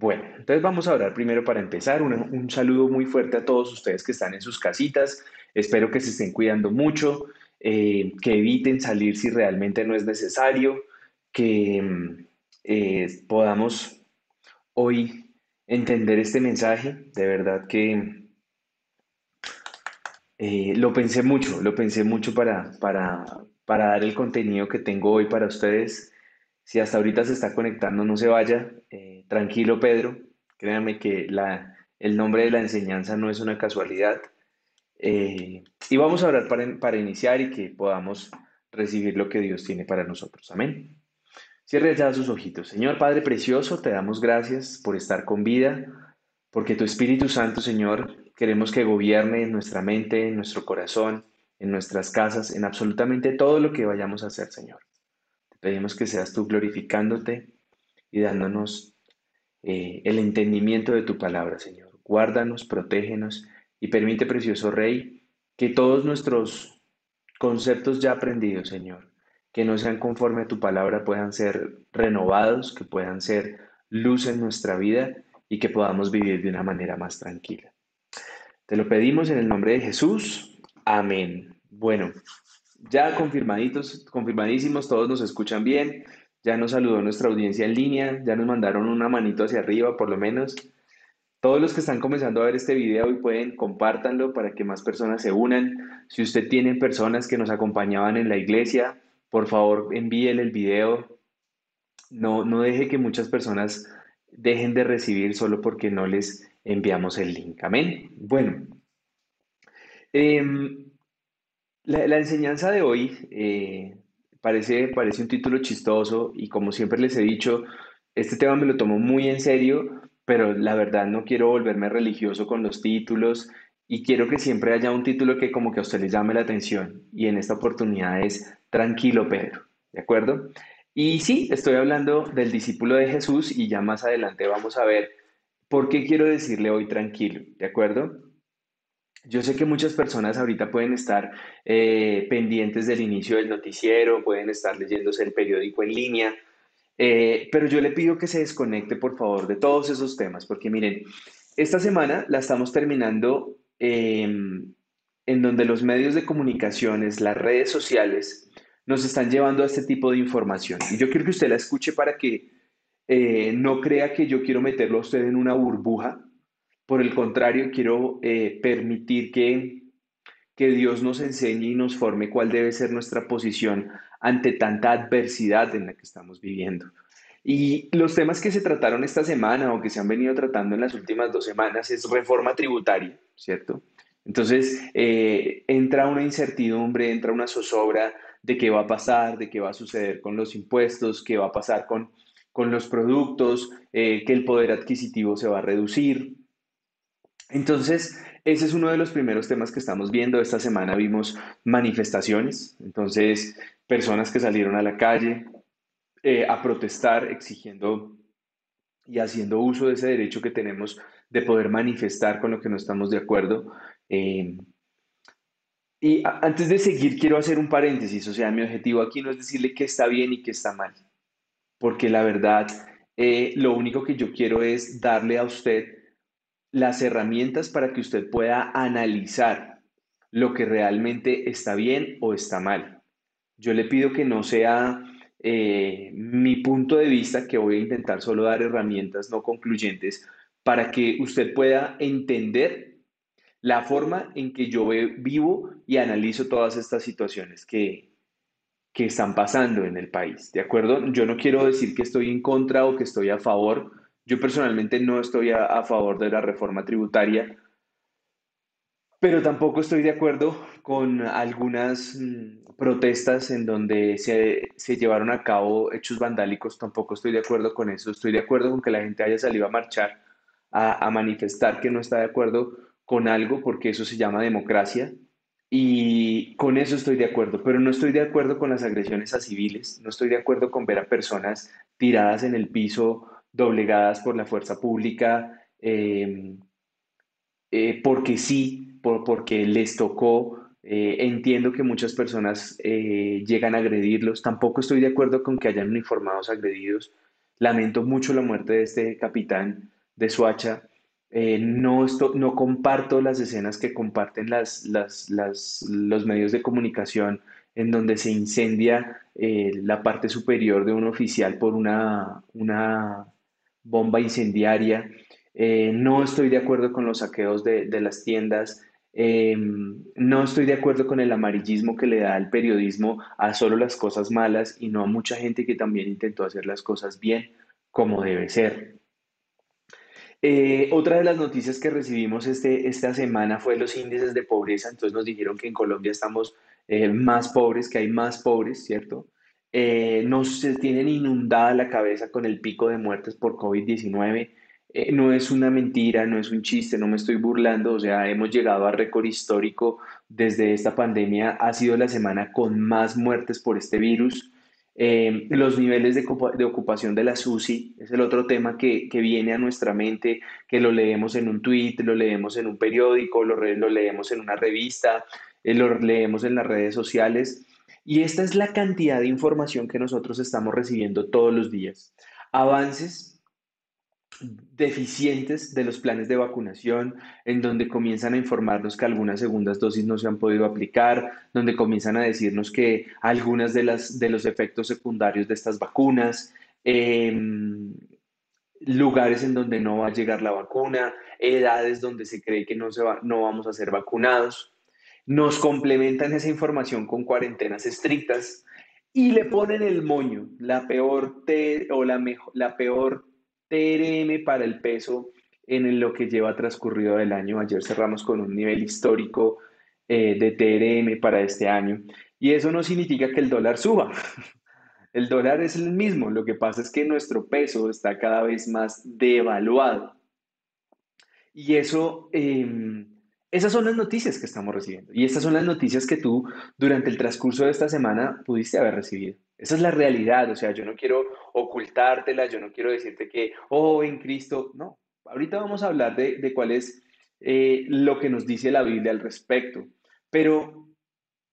Bueno, entonces vamos a orar primero para empezar. Un, saludo muy fuerte a todos ustedes que están en sus casitas. Espero que se estén cuidando mucho, eh, que eviten salir si realmente no es necesario, que mm, eh, podamos hoy entender este mensaje. De verdad que eh, lo pensé mucho, lo pensé mucho para, para, para dar el contenido que tengo hoy para ustedes. Si hasta ahorita se está conectando, no se vaya. Eh, tranquilo, Pedro. Créanme que la, el nombre de la enseñanza no es una casualidad. Eh, y vamos a orar para, para iniciar y que podamos recibir lo que Dios tiene para nosotros. Amén. Cierre ya sus ojitos. Señor Padre Precioso, te damos gracias por estar con vida, porque tu Espíritu Santo, Señor, queremos que gobierne en nuestra mente, en nuestro corazón, en nuestras casas, en absolutamente todo lo que vayamos a hacer, Señor. Pedimos que seas tú glorificándote y dándonos eh, el entendimiento de tu palabra, Señor. Guárdanos, protégenos y permite, precioso Rey, que todos nuestros conceptos ya aprendidos, Señor, que no sean conforme a tu palabra, puedan ser renovados, que puedan ser luz en nuestra vida y que podamos vivir de una manera más tranquila. Te lo pedimos en el nombre de Jesús. Amén. Bueno, ya confirmaditos, confirmadísimos, todos nos escuchan bien. Ya nos saludó nuestra audiencia en línea, ya nos mandaron una manito hacia arriba, por lo menos. Todos los que están comenzando a ver este video y pueden, compártanlo para que más personas se unan. Si usted tiene personas que nos acompañaban en la iglesia, por favor envíele el video. No, no deje que muchas personas dejen de recibir solo porque no les enviamos el link. Amén. Bueno, eh, la, enseñanza de hoy eh, parece, parece un título chistoso y como siempre les he dicho, este tema me lo tomo muy en serio, pero la verdad no quiero volverme religioso con los títulos y quiero que siempre haya un título que como que a usted le llame la atención y en esta oportunidad es Tranquilo Pedro, ¿de acuerdo? Y sí, estoy hablando del discípulo de Jesús y ya más adelante vamos a ver por qué quiero decirle hoy tranquilo, ¿de acuerdo? Yo sé que muchas personas ahorita pueden estar eh, pendientes del inicio del noticiero, pueden estar leyéndose el periódico en línea, eh, pero yo le pido que se desconecte por favor de todos esos temas, porque miren, esta semana la estamos terminando em, en donde los medios de comunicaciones, las redes sociales, nos están llevando a este tipo de información. Y yo quiero que usted la escuche para que eh, no crea que yo quiero meterlo a usted en una burbuja, por el contrario, quiero eh, permitir que, que Dios nos enseñe y nos forme cuál debe ser nuestra posición ante tanta adversidad en la que estamos viviendo. Y los temas que se trataron esta semana o que se han venido tratando en las últimas dos semanas es reforma tributaria, ¿cierto? Entonces, eh, entra una incertidumbre, entra una zozobra de qué va a pasar, de qué va a suceder con los impuestos, qué va a pasar con, con los productos, eh, que el poder adquisitivo se va a reducir. Entonces, ese es uno de los primeros temas que estamos viendo. Esta semana vimos manifestaciones, entonces personas que salieron a la calle eh, a protestar exigiendo y haciendo uso de ese derecho que tenemos de poder manifestar con lo que no estamos de acuerdo. Eh, y antes de seguir, quiero hacer un paréntesis, o sea, mi objetivo aquí no es decirle qué está bien y qué está mal, porque la verdad, eh, lo único que yo quiero es darle a usted las herramientas para que usted pueda analizar lo que realmente está bien o está mal. Yo le pido que no sea eh, mi punto de vista, que voy a intentar solo dar herramientas no concluyentes para que usted pueda entender la forma en que yo vivo y analizo todas estas situaciones que, que están pasando en el país. ¿De acuerdo? Yo no quiero decir que estoy en contra o que estoy a favor yo personalmente no estoy a, favor de la reforma tributaria, pero tampoco estoy de acuerdo con algunas mm, protestas en donde se, llevaron a cabo hechos vandálicos. Tampoco estoy de acuerdo con eso. Estoy de acuerdo con que la gente haya salido a marchar, a, a manifestar que no está de acuerdo con algo, porque eso se llama democracia. Y con eso estoy de acuerdo, pero no estoy de acuerdo con las agresiones a civiles, no estoy de acuerdo con ver a personas tiradas en el piso doblegadas por la fuerza pública, em, eh, porque sí, por, porque les tocó. Eh, entiendo que muchas personas eh, llegan a agredirlos. Tampoco estoy de acuerdo con que hayan uniformados agredidos. lamento mucho la muerte de este capitán de Suacha. No, no comparto las escenas que comparten las, los medios de comunicación en donde se incendia la parte superior de un oficial por una, una bomba incendiaria. Eh, no estoy de acuerdo con los saqueos de, de las tiendas. Em, no estoy de acuerdo con el amarillismo que le da el periodismo a solo las cosas malas y no a mucha gente que también intentó hacer las cosas bien como debe ser. Eh, otra de las noticias que recibimos este, esta semana fue los índices de pobreza. Entonces nos dijeron que en Colombia estamos eh, más pobres, que hay más pobres, ¿cierto? Eh, nos tienen inundada la cabeza con el pico de muertes por COVID-19. Eh, no es una mentira, no es un chiste, no me estoy burlando, o sea, hemos llegado a récord histórico desde esta pandemia. Ha sido la semana con más muertes por este virus. Eh, los niveles de, ocupación de la SUSI es el otro tema que, viene a nuestra mente, que lo leemos en un tweet, lo leemos en un periódico, lo, lo leemos en una revista, eh, lo leemos en las redes sociales. Y esta es la cantidad de información que nosotros estamos recibiendo todos los días. Avances deficientes de los planes de vacunación, en donde comienzan a informarnos que algunas segundas dosis no se han podido aplicar, donde comienzan a decirnos que algunas de, las, de los efectos secundarios de estas vacunas, em, lugares en donde no va a llegar la vacuna, edades donde se cree que no, se va, no vamos a ser vacunados. Nos complementan esa información con cuarentenas estrictas y le ponen el moño, la peor o la, mejor, la peor TRM para el peso en lo que lleva transcurrido el año. Ayer cerramos con un nivel histórico eh, de TRM para este año. Y eso no significa que el dólar suba. El dólar es el mismo. Lo que pasa es que nuestro peso está cada vez más devaluado. Y eso, em, esas son las noticias que estamos recibiendo. Y estas son las noticias que tú durante el transcurso de esta semana pudiste haber recibido. Esa es la realidad, o sea, yo no quiero ocultártela, yo no quiero decirte que, oh, en Cristo, no. Ahorita vamos a hablar de, cuál es eh, lo que nos dice la Biblia al respecto, pero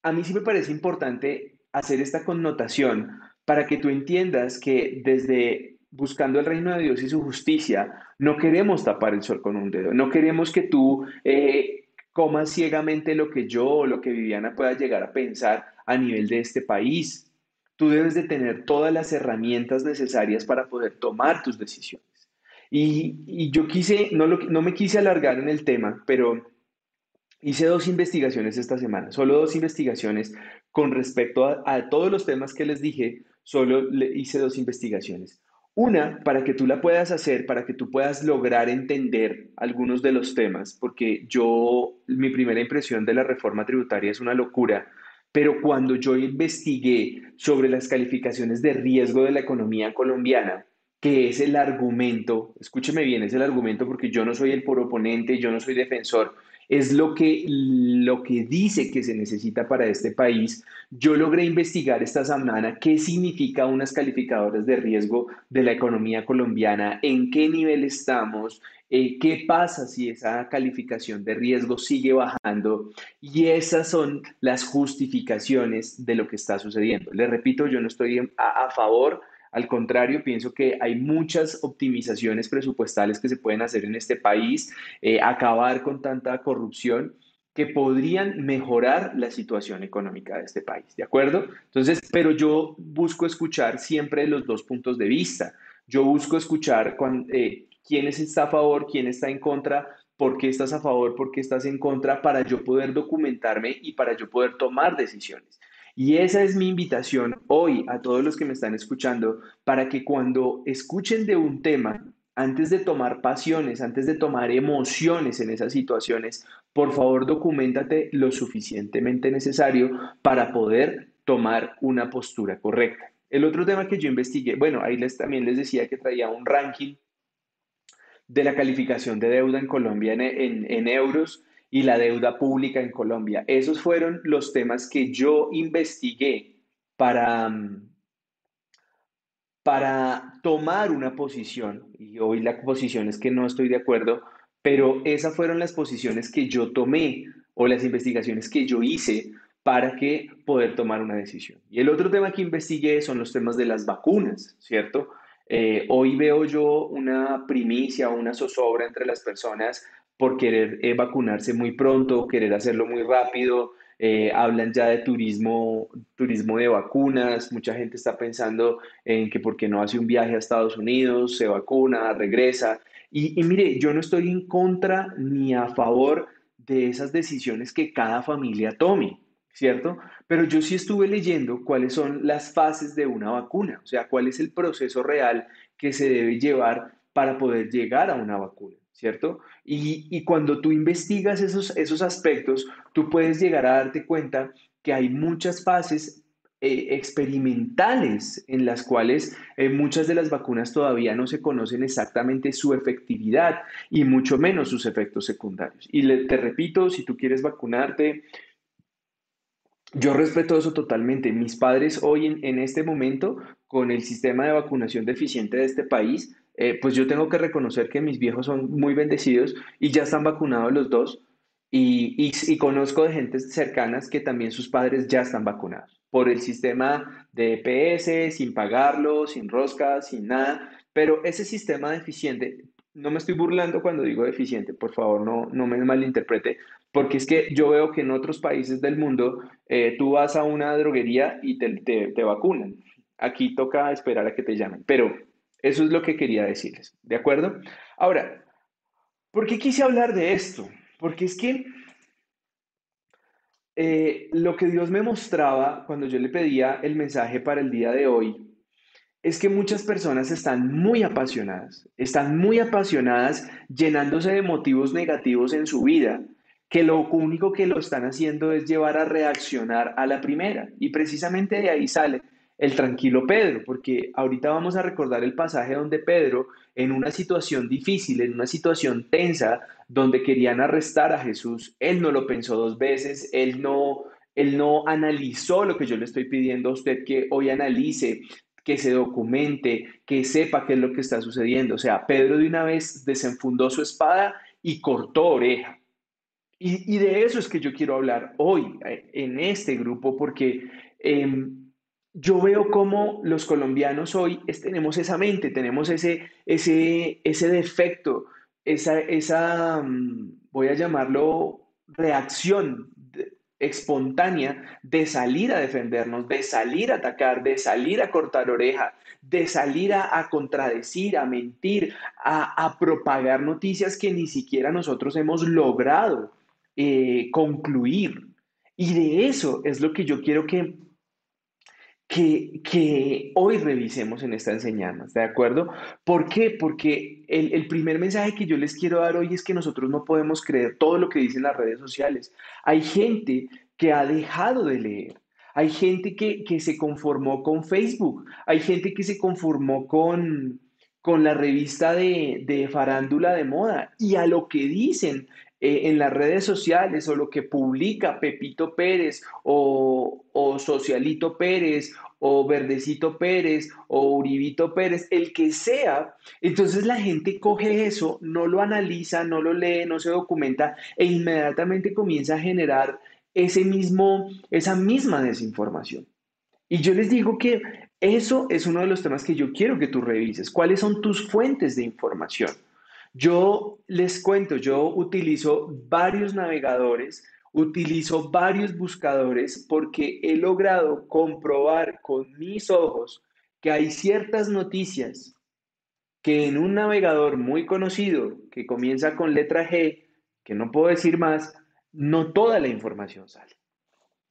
a mí sí me parece importante hacer esta connotación para que tú entiendas que desde buscando el reino de Dios y su justicia, no queremos tapar el sol con un dedo, no queremos que tú eh, comas ciegamente lo que yo o lo que Viviana pueda llegar a pensar a nivel de este país. Tú debes de tener todas las herramientas necesarias para poder tomar tus decisiones. Y, yo quise, no, no me quise alargar en el tema, pero hice dos investigaciones esta semana, solo dos investigaciones con respecto a, todos los temas que les dije, solo le hice dos investigaciones. Una, para que tú la puedas hacer, para que tú puedas lograr entender algunos de los temas, porque yo, mi primera impresión de la reforma tributaria es una locura pero cuando yo investigué sobre las calificaciones de riesgo de la economía colombiana, que es el argumento, escúcheme bien, es el argumento porque yo no soy el proponente, yo no soy defensor, es lo que, lo que dice que se necesita para este país. Yo logré investigar esta semana qué significa unas calificadoras de riesgo de la economía colombiana, en qué nivel estamos, eh, qué pasa si esa calificación de riesgo sigue bajando y esas son las justificaciones de lo que está sucediendo. Le repito, yo no estoy a, favor, al contrario, pienso que hay muchas optimizaciones presupuestales que se pueden hacer en este país, eh, acabar con tanta corrupción que podrían mejorar la situación económica de este país, ¿de acuerdo? Entonces, pero yo busco escuchar siempre los dos puntos de vista. Yo busco escuchar cuando, eh, quién está a favor, quién está en contra, por qué estás a favor, por qué estás en contra, para yo poder documentarme y para yo poder tomar decisiones. Y esa es mi invitación hoy a todos los que me están escuchando, para que cuando escuchen de un tema, antes de tomar pasiones, antes de tomar emociones en esas situaciones, por favor documentate lo suficientemente necesario para poder tomar una postura correcta. El otro tema que yo investigué, bueno, ahí les, también les decía que traía un ranking de la calificación de deuda en Colombia en, euros y la deuda pública en Colombia. Esos fueron los temas que yo investigué para, para tomar una posición. Y hoy la posición es que no estoy de acuerdo, pero esas fueron las posiciones que yo tomé o las investigaciones que yo hice para que poder tomar una decisión. Y el otro tema que investigué son los temas de las vacunas, ¿cierto? Eh, hoy veo yo una primicia una zozobra entre las personas por querer eh, vacunarse muy pronto, querer hacerlo muy rápido. eh, hablan ya de turismo, turismo de vacunas. Mucha gente está pensando en que por qué no hace un viaje a Estados Unidos, se vacuna, regresa. Y, y mire, yo no estoy en contra ni a favor de esas decisiones que cada familia tome, ¿cierto? Pero yo sí estuve leyendo cuáles son las fases de una vacuna, o sea, cuál es el proceso real que se debe llevar para poder llegar a una vacuna, ¿cierto? Y, y cuando tú investigas esos, esos aspectos, tú puedes llegar a darte cuenta que hay muchas fases eh, experimentales en las cuales eh, muchas de las vacunas todavía no se conocen exactamente su efectividad y mucho menos sus efectos secundarios. Y le- te repito, si tú quieres vacunarte, yo respeto eso totalmente. Mis padres hoy en, en este momento, con el sistema de vacunación deficiente de este país, eh, pues yo tengo que reconocer que mis viejos son muy bendecidos y ya están vacunados los dos. Y, y, conozco de gente cercanas que también sus padres ya están vacunados por el sistema de EPS, sin pagarlo, sin roscas, sin nada. Pero ese sistema deficiente, no me estoy burlando cuando digo deficiente, por favor, no, no me malinterprete, porque es que yo veo que en otros países del mundo eh, tú vas a una droguería y te, te, te vacunan. Aquí toca esperar a que te llamen, pero eso es lo que quería decirles, ¿de acuerdo? Ahora, ¿por qué quise hablar de esto? Porque es que eh, lo que Dios me mostraba cuando yo le pedía el mensaje para el día de hoy es que muchas personas están muy apasionadas, están muy apasionadas llenándose de motivos negativos en su vida, que lo único que lo están haciendo es llevar a reaccionar a la primera. Y precisamente de ahí sale el tranquilo Pedro, porque ahorita vamos a recordar el pasaje donde Pedro, en una situación difícil, en una situación tensa, donde querían arrestar a Jesús, él no lo pensó dos veces, él no, él no analizó lo que yo le estoy pidiendo a usted que hoy analice, que se documente, que sepa qué es lo que está sucediendo. O sea, Pedro de una vez desenfundó su espada y cortó oreja. Y, y de eso es que yo quiero hablar hoy eh, en este grupo, porque eh, yo veo cómo los colombianos hoy es- tenemos esa mente, tenemos ese, ese, ese defecto, esa, esa, mm, voy a llamarlo reacción espontánea de salir a defendernos, de salir a atacar, de salir a cortar oreja, de salir a, a contradecir, a mentir, a, a propagar noticias que ni siquiera nosotros hemos logrado eh, concluir. Y de eso es lo que yo quiero que que, que hoy revisemos en esta enseñanza, ¿de acuerdo? ¿Por qué? Porque el, el primer mensaje que yo les quiero dar hoy es que nosotros no podemos creer todo lo que dicen las redes sociales. Hay gente que ha dejado de leer. Hay gente que, que se conformó con Facebook. Hay gente que se conformó con, con la revista de, de farándula de moda. Y a lo que dicen eh, en las redes sociales o lo que publica Pepito Pérez o, o Socialito Pérez o Verdecito Pérez o Uribito Pérez, el que sea, entonces la gente coge eso, no lo analiza, no lo lee, no se documenta e inmediatamente comienza a generar ese mismo, esa misma desinformación. Y yo les digo que eso es uno de los temas que yo quiero que tú revises. ¿Cuáles son tus fuentes de información? Yo les cuento, yo utilizo varios navegadores, utilizo varios buscadores porque he logrado comprobar con mis ojos que hay ciertas noticias que en un navegador muy conocido que comienza con letra G, que no puedo decir más, no toda la información sale.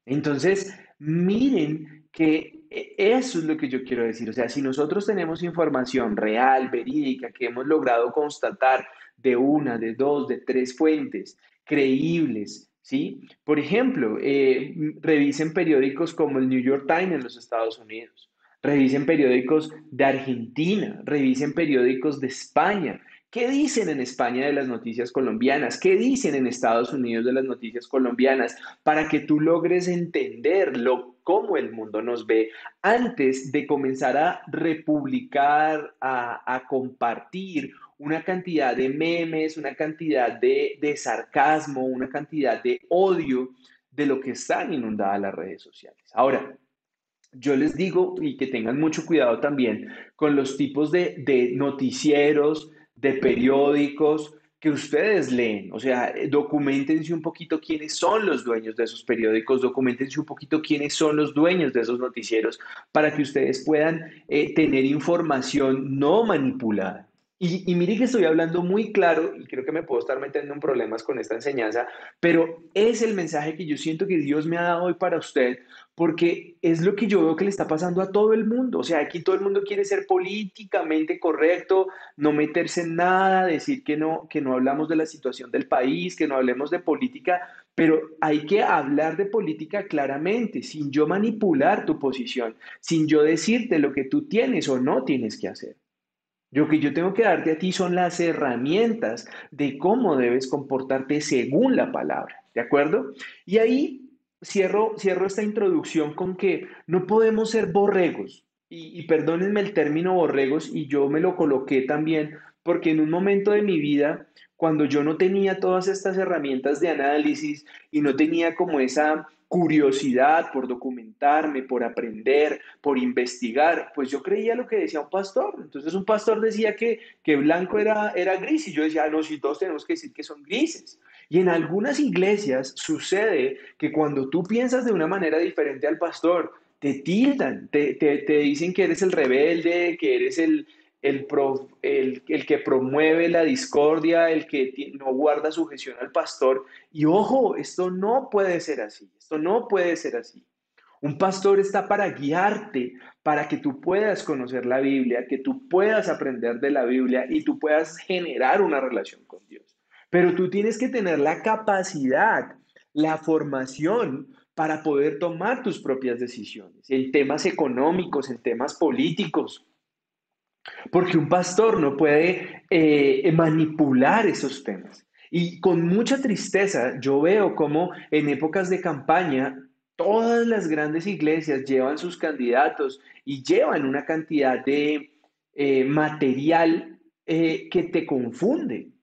Entonces, miren que eso es lo que yo quiero decir. O sea, si nosotros tenemos información real, verídica, que hemos logrado constatar de una, de dos, de tres fuentes creíbles, ¿sí? Por ejemplo, eh, revisen periódicos como el New York Times en los Estados Unidos, revisen periódicos de Argentina, revisen periódicos de España. ¿Qué dicen en España de las noticias colombianas? ¿Qué dicen en Estados Unidos de las noticias colombianas? para que tú logres entender lo, cómo el mundo nos ve antes de comenzar a republicar, a, compartir una cantidad de memes, una cantidad de, sarcasmo, una cantidad de odio de lo que están inundadas las redes sociales. Ahora, yo les digo y que tengan mucho cuidado también con los tipos de noticieros, de periódicos, que ustedes leen, o sea, eh, documentense un poquito quiénes son los dueños de esos periódicos, documentense un poquito quiénes son los dueños de esos noticieros, para que ustedes puedan eh, tener información no manipulada. Y, y mire que estoy hablando muy claro y creo que me puedo estar metiendo en problemas con esta enseñanza, pero es el mensaje que yo siento que Dios me ha dado hoy para usted, porque es lo que yo veo que le está pasando a todo el mundo. O sea, aquí todo el mundo quiere ser políticamente correcto, no meterse en nada, decir que no, que no hablamos de la situación del país, que no hablemos de política, pero hay que hablar de política claramente, sin yo manipular tu posición, sin yo decirte lo que tú tienes o no tienes que hacer. Lo que yo tengo que darte a ti son las herramientas de cómo debes comportarte según la palabra, ¿de acuerdo? Y ahí cierro, cierro esta introducción con que no podemos ser borregos. Y, y perdónenme el término borregos, y yo me lo coloqué también, porque en un momento de mi vida, cuando yo no tenía todas estas herramientas de análisis y no tenía como esa curiosidad por documentarme, por aprender, por investigar, pues yo creía lo que decía un pastor. Entonces un pastor decía que, que blanco era, era gris y yo decía, ah, no, si todos tenemos que decir que son grises. Y en algunas iglesias sucede que cuando tú piensas de una manera diferente al pastor, te tildan, te, dicen que eres el rebelde, que eres el, el, el, que promueve la discordia, el que no guarda sujeción al pastor. Y ojo, esto no puede ser así, esto no puede ser así. Un pastor está para guiarte, para que tú puedas conocer la Biblia, que tú puedas aprender de la Biblia y tú puedas generar una relación con Dios. Pero tú tienes que tener la capacidad, la formación para poder tomar tus propias decisiones en temas económicos, en temas políticos. Porque un pastor no puede eh, manipular esos temas. Y con mucha tristeza yo veo como en épocas de campaña todas las grandes iglesias llevan sus candidatos y llevan una cantidad de eh, material eh, que te confunde.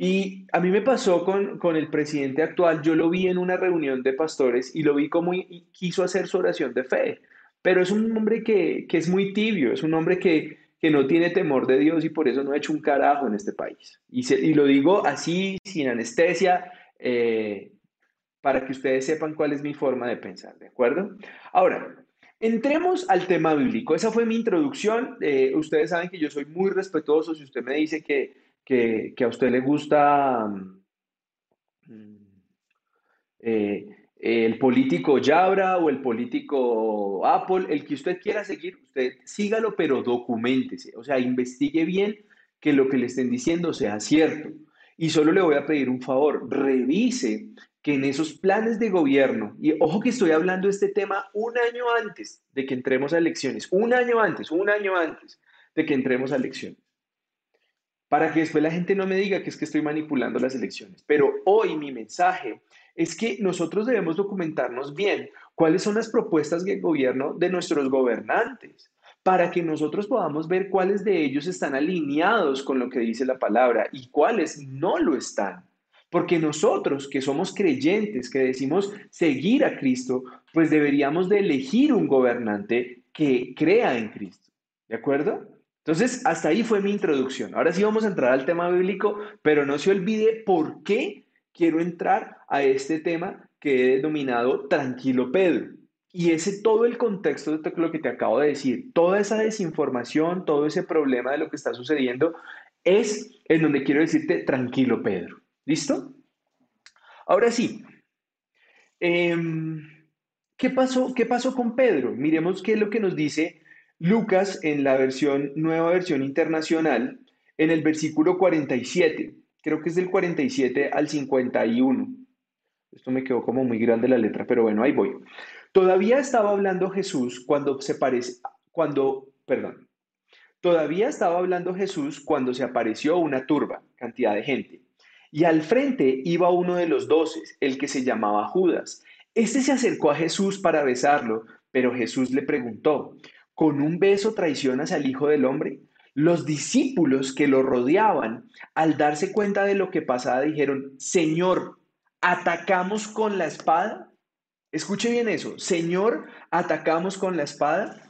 Y a mí me pasó con, con, el presidente actual, yo lo vi en una reunión de pastores y lo vi como quiso hacer su oración de fe, pero es un hombre que, que es muy tibio, es un hombre que, que, no tiene temor de Dios y por eso no ha hecho un carajo en este país. Y, y lo digo así, sin anestesia, eh, para que ustedes sepan cuál es mi forma de pensar, ¿de acuerdo? Ahora, entremos al tema bíblico. Esa fue mi introducción. Eh, ustedes saben que yo soy muy respetuoso. Si usted me dice que que, a usted le gusta mm, eh, el político Yabra o el político Apple, el que usted quiera seguir, usted sígalo, pero documentese, o sea, investigue bien que lo que le estén diciendo sea cierto. Y solo le voy a pedir un favor, revise que en esos planes de gobierno, y ojo que estoy hablando de este tema un año antes de que entremos a elecciones, un año antes, un año antes de que entremos a elecciones para que después la gente no me diga que es que estoy manipulando las elecciones. Pero hoy mi mensaje es que nosotros debemos documentarnos bien cuáles son las propuestas del gobierno de nuestros gobernantes, para que nosotros podamos ver cuáles de ellos están alineados con lo que dice la palabra y cuáles no lo están. Porque nosotros que somos creyentes, que decimos seguir a Cristo, pues deberíamos de elegir un gobernante que crea en Cristo. ¿De acuerdo? Entonces, hasta ahí fue mi introducción. Ahora sí vamos a entrar al tema bíblico, pero no se olvide por qué quiero entrar a este tema que he denominado Tranquilo Pedro. Y ese todo el contexto de lo que te acabo de decir, toda esa desinformación, todo ese problema de lo que está sucediendo, es en donde quiero decirte Tranquilo Pedro. ¿Listo? Ahora sí. Em, ¿qué, pasó, ¿Qué pasó con Pedro? Miremos qué es lo que nos dice Lucas en la versión, nueva versión internacional, en el versículo 47, creo que es del 47 al 51. Esto me quedó como muy grande la letra, pero bueno, ahí voy. Todavía estaba hablando Jesús cuando se parece, cuando, perdón, todavía estaba hablando Jesús cuando se apareció una turba, cantidad de gente. Y al frente iba uno de los doce, el que se llamaba Judas. Este se acercó a Jesús para besarlo, pero Jesús le preguntó, con un beso traicionas al Hijo del Hombre? Los discípulos que lo rodeaban, al darse cuenta de lo que pasaba, dijeron, Señor, ¿atacamos con la espada? Escuche bien eso. Señor, atacamos con la espada.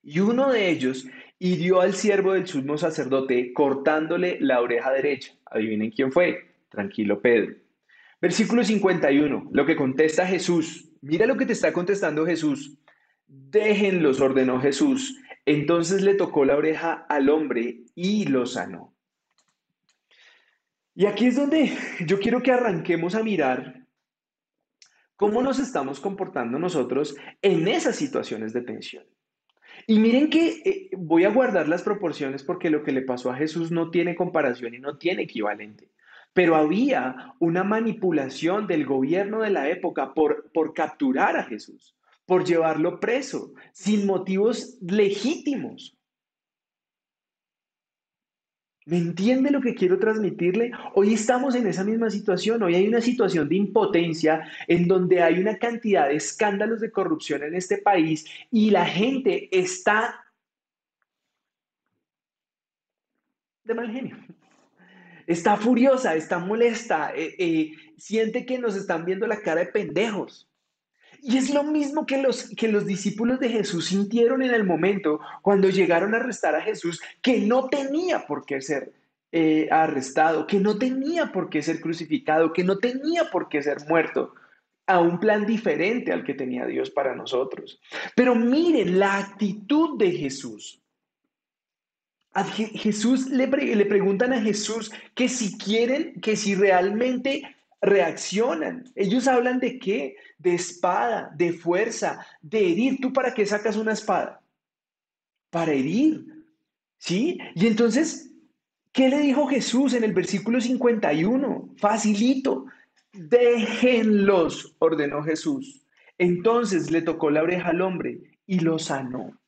Y uno de ellos hirió al siervo del sumo sacerdote cortándole la oreja derecha. Adivinen quién fue. Tranquilo, Pedro. Versículo 51, lo que contesta Jesús. Mira lo que te está contestando Jesús. Déjenlos, ordenó Jesús. Entonces le tocó la oreja al hombre y lo sanó. Y aquí es donde yo quiero que arranquemos a mirar cómo nos estamos comportando nosotros en esas situaciones de tensión. Y miren que eh, voy a guardar las proporciones porque lo que le pasó a Jesús no tiene comparación y no tiene equivalente. Pero había una manipulación del gobierno de la época por, por capturar a Jesús, por llevarlo preso, sin motivos legítimos. ¿Me entiende lo que quiero transmitirle? Hoy estamos en esa misma situación, hoy hay una situación de impotencia en donde hay una cantidad de escándalos de corrupción en este país y la gente está de mal genio. Está furiosa, está molesta, eh, eh, siente que nos están viendo la cara de pendejos. Y es lo mismo que los, que los discípulos de Jesús sintieron en el momento cuando llegaron a arrestar a Jesús, que no tenía por qué ser eh, arrestado, que no tenía por qué ser crucificado, que no tenía por qué ser muerto a un plan diferente al que tenía Dios para nosotros. Pero miren la actitud de Jesús. A Jesús le, le preguntan a Jesús que si quieren, que si realmente reaccionan. Ellos hablan de qué? De espada, de fuerza, de herir. ¿Tú para qué sacas una espada? Para herir. ¿Sí? Y entonces, ¿qué le dijo Jesús en el versículo 51? Facilito. Déjenlos, ordenó Jesús. Entonces le tocó la oreja al hombre y lo sanó.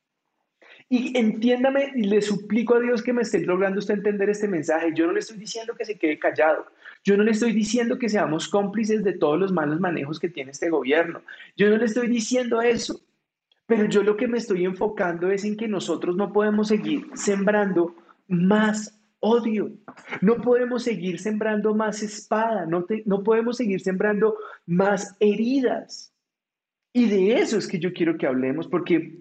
Y entiéndame, y le suplico a Dios que me esté logrando usted entender este mensaje. Yo no le estoy diciendo que se quede callado. Yo no le estoy diciendo que seamos cómplices de todos los malos manejos que tiene este gobierno. Yo no le estoy diciendo eso. Pero yo lo que me estoy enfocando es en que nosotros no podemos seguir sembrando más odio. No podemos seguir sembrando más espada. No, no podemos seguir sembrando más heridas. Y de eso es que yo quiero que hablemos, porque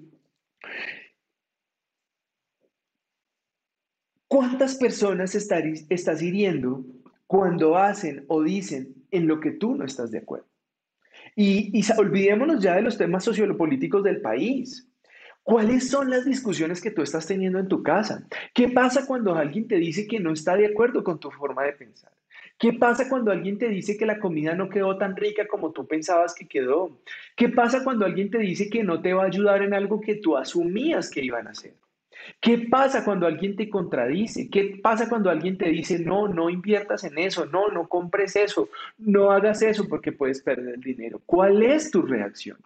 ¿Cuántas personas estás hiriendo cuando hacen o dicen en lo que tú no estás de acuerdo? Y, olvidémonos ya de los temas sociopolíticos del país. ¿Cuáles son las discusiones que tú estás teniendo en tu casa? ¿Qué pasa cuando alguien te dice que no está de acuerdo con tu forma de pensar? ¿Qué pasa cuando alguien te dice que la comida no quedó tan rica como tú pensabas que quedó? ¿Qué pasa cuando alguien te dice que no te va a ayudar en algo que tú asumías que iban a hacer? ¿Qué pasa cuando alguien te contradice? ¿Qué pasa cuando alguien te dice, no, no inviertas en eso, no, no compres eso, no hagas eso porque puedes perder el dinero? ¿Cuál es tu reacción?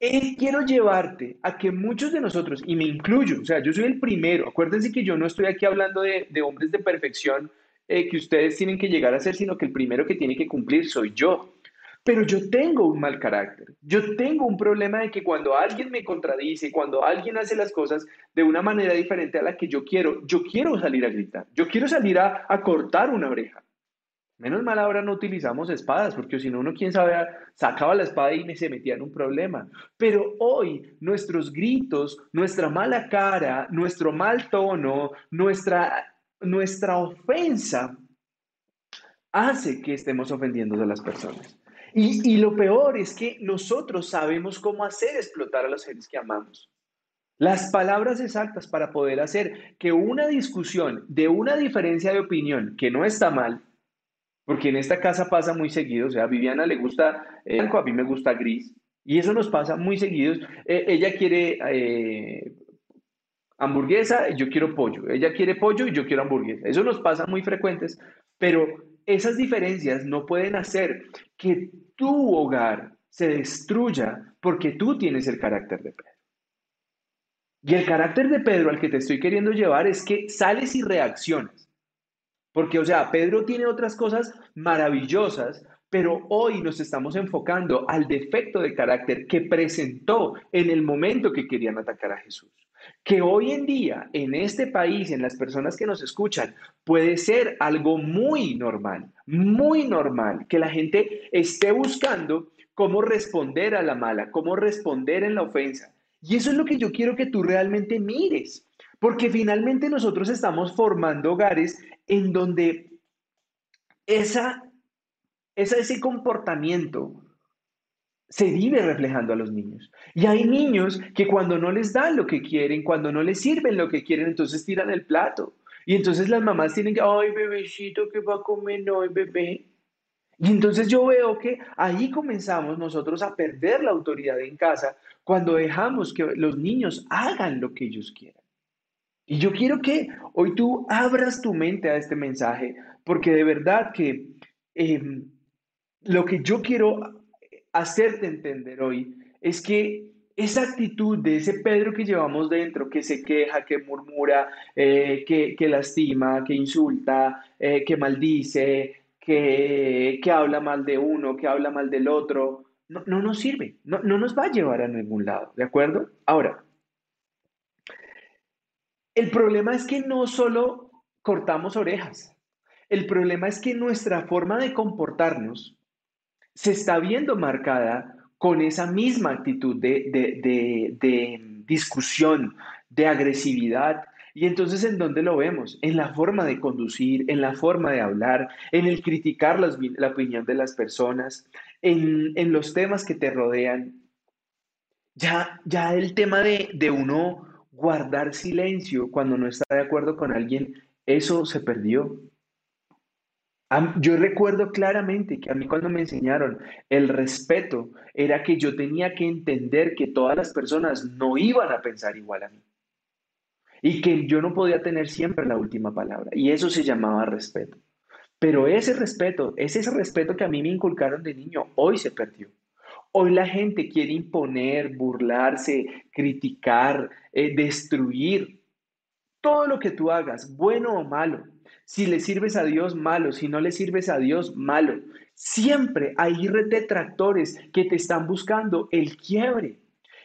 Eh, quiero llevarte a que muchos de nosotros, y me incluyo, o sea, yo soy el primero, acuérdense que yo no estoy aquí hablando de, hombres de perfección eh, que ustedes tienen que llegar a ser, sino que el primero que tiene que cumplir soy yo. Pero yo tengo un mal carácter. Yo tengo un problema de que cuando alguien me contradice, cuando alguien hace las cosas de una manera diferente a la que yo quiero, yo quiero salir a gritar. Yo quiero salir a, cortar una oreja. Menos mal ahora no utilizamos espadas, porque si no, uno quién sabe, sacaba la espada y se metía en un problema. Pero hoy nuestros gritos, nuestra mala cara, nuestro mal tono, nuestra, nuestra ofensa hace que estemos ofendiendo a las personas. Y, lo peor es que nosotros sabemos cómo hacer explotar a los seres que amamos. Las palabras exactas para poder hacer que una discusión de una diferencia de opinión, que no está mal, porque en esta casa pasa muy seguido, o sea, a Viviana le gusta blanco, a mí me gusta gris, y eso nos pasa muy seguido. Eh, ella quiere eh, hamburguesa y yo quiero pollo. Ella quiere pollo y yo quiero hamburguesa. Eso nos pasa muy frecuentes, pero esas diferencias no pueden hacer que tu hogar se destruya porque tú tienes el carácter de Pedro. Y el carácter de Pedro al que te estoy queriendo llevar es que sales y reaccionas. Porque, o sea, Pedro tiene otras cosas maravillosas, pero hoy nos estamos enfocando al defecto de carácter que presentó en el momento que querían atacar a Jesús. Que hoy en día en este país, en las personas que nos escuchan, puede ser algo muy normal, muy normal, que la gente esté buscando cómo responder a la mala, cómo responder en la ofensa. Y eso es lo que yo quiero que tú realmente mires, porque finalmente nosotros estamos formando hogares en donde esa, esa ese comportamiento se vive reflejando a los niños. Y hay niños que cuando no les dan lo que quieren, cuando no les sirven lo que quieren, entonces tiran el plato. Y entonces las mamás tienen que, ay, bebecito, ¿qué va a comer hoy, bebé? Y entonces yo veo que ahí comenzamos nosotros a perder la autoridad en casa cuando dejamos que los niños hagan lo que ellos quieran. Y yo quiero que hoy tú abras tu mente a este mensaje, porque de verdad que em, lo que yo quiero hacerte entender hoy es que esa actitud de ese Pedro que llevamos dentro, que se queja, que murmura, eh, que, lastima, que insulta, eh, que maldice, que, habla mal de uno, que habla mal del otro, no, nos sirve, no, no nos va a llevar a ningún lado, ¿de acuerdo? Ahora, el problema es que no solo cortamos orejas, el problema es que nuestra forma de comportarnos se está viendo marcada con esa misma actitud de, discusión, de agresividad. Y entonces, ¿en dónde lo vemos? En la forma de conducir, en la forma de hablar, en el criticar la opinión de las personas, en, en, los temas que te rodean. Ya, ya el tema de, de uno guardar silencio cuando no está de acuerdo con alguien, eso se perdió. Yo recuerdo claramente que a mí cuando me enseñaron el respeto era que yo tenía que entender que todas las personas no iban a pensar igual a mí y que yo no podía tener siempre la última palabra y eso se llamaba respeto. Pero ese respeto, ese respeto que a mí me inculcaron de niño, hoy se perdió. Hoy la gente quiere imponer, burlarse, criticar, eh, destruir todo lo que tú hagas, bueno o malo si le sirves a Dios, malo. Si no le sirves a Dios, malo. Siempre hay detractores que te están buscando el quiebre.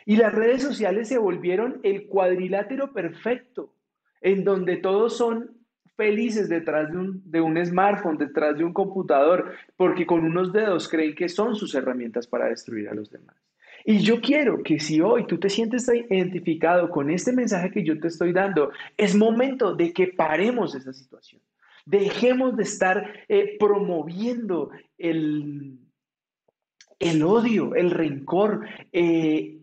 Y las redes sociales se volvieron el cuadrilátero perfecto, en donde todos son felices detrás de un, de un, smartphone, detrás de un computador, porque con unos dedos creen que son sus herramientas para destruir a los demás. Y yo quiero que si hoy tú te sientes identificado con este mensaje que yo te estoy dando, es momento de que paremos esa situación. Dejemos de estar eh, promoviendo el, el, odio, el rencor, eh,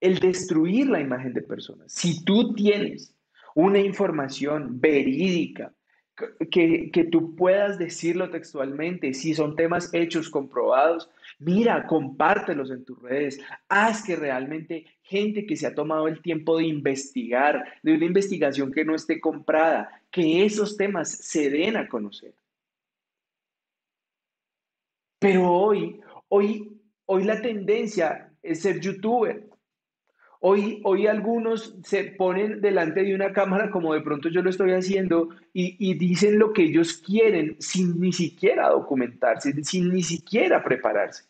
el destruir la imagen de personas. Si tú tienes una información verídica, que, que, tú puedas decirlo textualmente, si son temas hechos, comprobados, mira, compártelos en tus redes, haz que realmente gente que se ha tomado el tiempo de investigar, de una investigación que no esté comprada, que esos temas se den a conocer. Pero hoy, hoy, hoy la tendencia es ser youtuber. Hoy, hoy algunos se ponen delante de una cámara como de pronto yo lo estoy haciendo y, y dicen lo que ellos quieren sin ni siquiera documentarse, sin ni siquiera prepararse.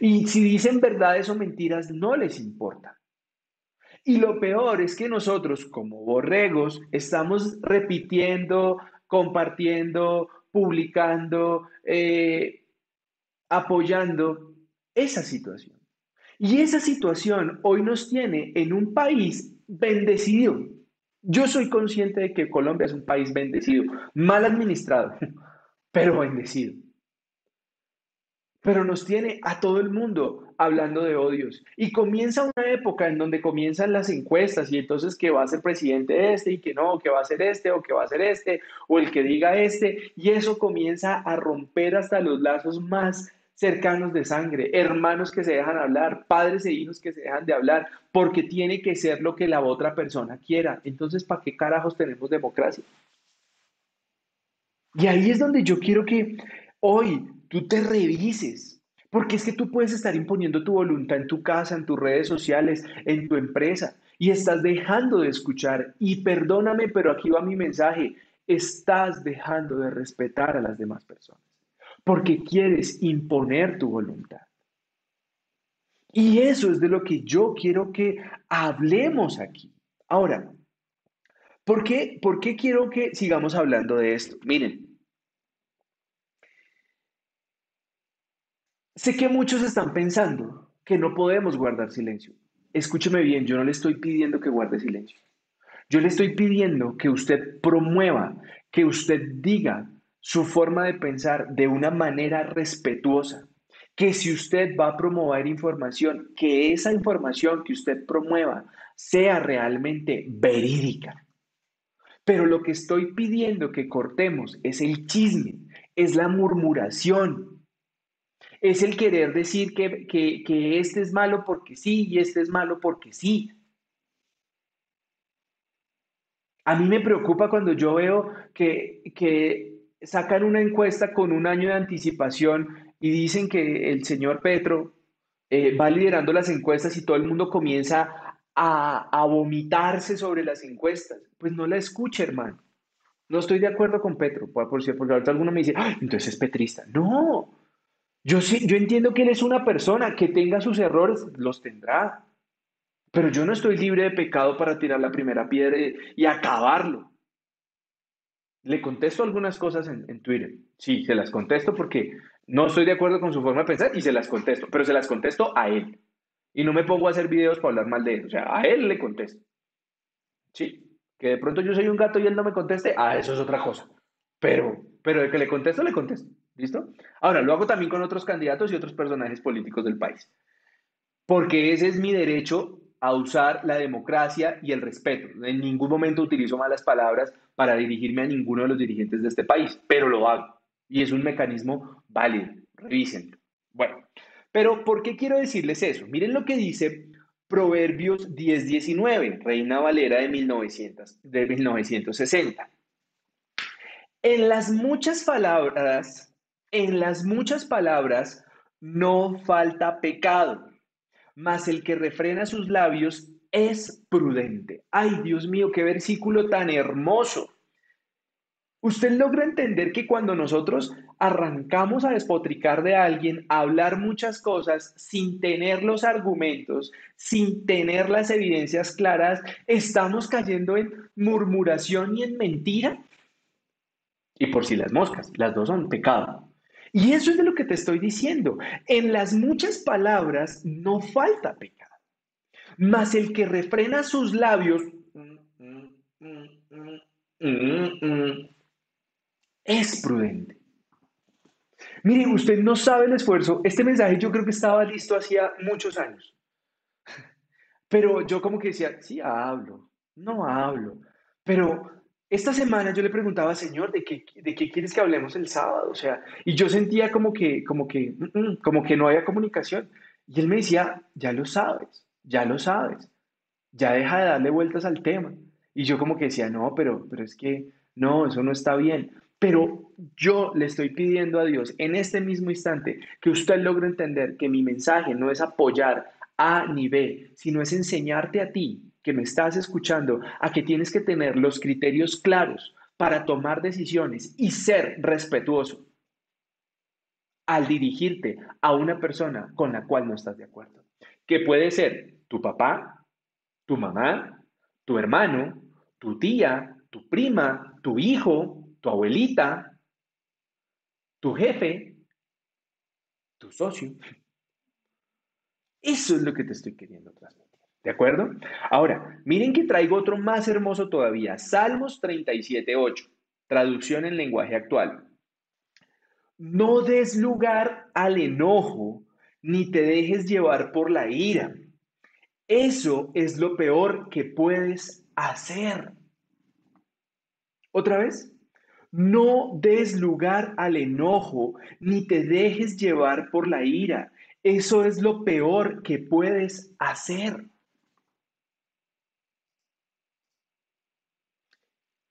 Y si dicen verdades o mentiras, no les importa. Y lo peor es que nosotros, como borregos, estamos repitiendo, compartiendo, publicando, eh, apoyando esa situación. Y esa situación hoy nos tiene en un país bendecido. Yo soy consciente de que Colombia es un país bendecido, mal administrado, pero bendecido pero nos tiene a todo el mundo hablando de odios. Y comienza una época en donde comienzan las encuestas y entonces que va a ser presidente este y que no, que va a ser este o que va a ser este o el que diga este. Y eso comienza a romper hasta los lazos más cercanos de sangre, hermanos que se dejan hablar, padres e hijos que se dejan de hablar, porque tiene que ser lo que la otra persona quiera. Entonces, ¿para qué carajos tenemos democracia? Y ahí es donde yo quiero que hoy tú te revises. Porque es que tú puedes estar imponiendo tu voluntad en tu casa, en tus redes sociales, en tu empresa, y estás dejando de escuchar. Y perdóname, pero aquí va mi mensaje. Estás dejando de respetar a las demás personas. Porque quieres imponer tu voluntad. Y eso es de lo que yo quiero que hablemos aquí. Ahora, ¿por qué, ¿por qué quiero que sigamos hablando de esto? Miren, sé que muchos están pensando que no podemos guardar silencio. Escúcheme bien, yo no le estoy pidiendo que guarde silencio. Yo le estoy pidiendo que usted promueva, que usted diga su forma de pensar de una manera respetuosa, que si usted va a promover información, que esa información que usted promueva sea realmente verídica. Pero lo que estoy pidiendo que cortemos es el chisme, es la murmuración, es el querer decir que, que, este es malo porque sí y este es malo porque sí. A mí me preocupa cuando yo veo que, que sacan una encuesta con un año de anticipación y dicen que el señor Petro eh, va liderando las encuestas y todo el mundo comienza a, a, vomitarse sobre las encuestas. Pues no la escuche, hermano. No estoy de acuerdo con Petro, por cierto, porque ahorita alguno me dice, entonces es petrista. No, yo yo entiendo que él es una persona que tenga sus errores, los tendrá. Pero yo no estoy libre de pecado para tirar la primera piedra y acabarlo. Le contesto algunas cosas en, en Twitter. Sí, se las contesto porque no estoy de acuerdo con su forma de pensar y se las contesto, pero se las contesto a él. Y no me pongo a hacer videos para hablar mal de él. O sea, a él le contesto. Sí, que de pronto yo soy un gato y él no me conteste, ah, eso es otra cosa. Pero, pero de que le contesto, le contesto. ¿Listo? Ahora, lo hago también con otros candidatos y otros personajes políticos del país. Porque ese es mi derecho a usar la democracia y el respeto. En ningún momento utilizo malas palabras para dirigirme a ninguno de los dirigentes de este país, pero lo hago. Y es un mecanismo válido. Revisen. Bueno, pero ¿por qué quiero decirles eso? Miren lo que dice Proverbios 10:19, Reina Valera de, 1900, de 1960. En las muchas palabras, en las muchas palabras no falta pecado, mas el que refrena sus labios es prudente. Ay, Dios mío, qué versículo tan hermoso. Usted logra entender que cuando nosotros arrancamos a despotricar de alguien, a hablar muchas cosas sin tener los argumentos, sin tener las evidencias claras, estamos cayendo en murmuración y en mentira. Y por si las moscas, las dos son pecado. Y eso es de lo que te estoy diciendo. En las muchas palabras no falta pecado. Mas el que refrena sus labios es prudente. Miren, usted no sabe el esfuerzo. Este mensaje yo creo que estaba listo hacía muchos años. Pero yo como que decía, sí hablo, no hablo. Pero esta semana yo le preguntaba, Señor, ¿de qué, ¿de qué quieres que hablemos el sábado? O sea, y yo sentía como que, como que, mm, mm, como que no había comunicación. Y él me decía, ya lo sabes, ya lo sabes, ya deja de darle vueltas al tema. Y yo como que decía, no, pero, pero es que, no, eso no está bien. Pero yo le estoy pidiendo a Dios en este mismo instante que usted logre entender que mi mensaje no es apoyar A ni B, sino es enseñarte a ti que me estás escuchando a que tienes que tener los criterios claros para tomar decisiones y ser respetuoso al dirigirte a una persona con la cual no estás de acuerdo. Que puede ser tu papá, tu mamá, tu hermano, tu tía, tu prima, tu hijo, tu abuelita, tu jefe, tu socio. Eso es lo que te estoy queriendo transmitir. ¿De acuerdo? Ahora, miren que traigo otro más hermoso todavía. Salmos 37.8, traducción en lenguaje actual. No des lugar al enojo, ni te dejes llevar por la ira. Eso es lo peor que puedes hacer. ¿Otra vez? No des lugar al enojo, ni te dejes llevar por la ira. Eso es lo peor que puedes hacer.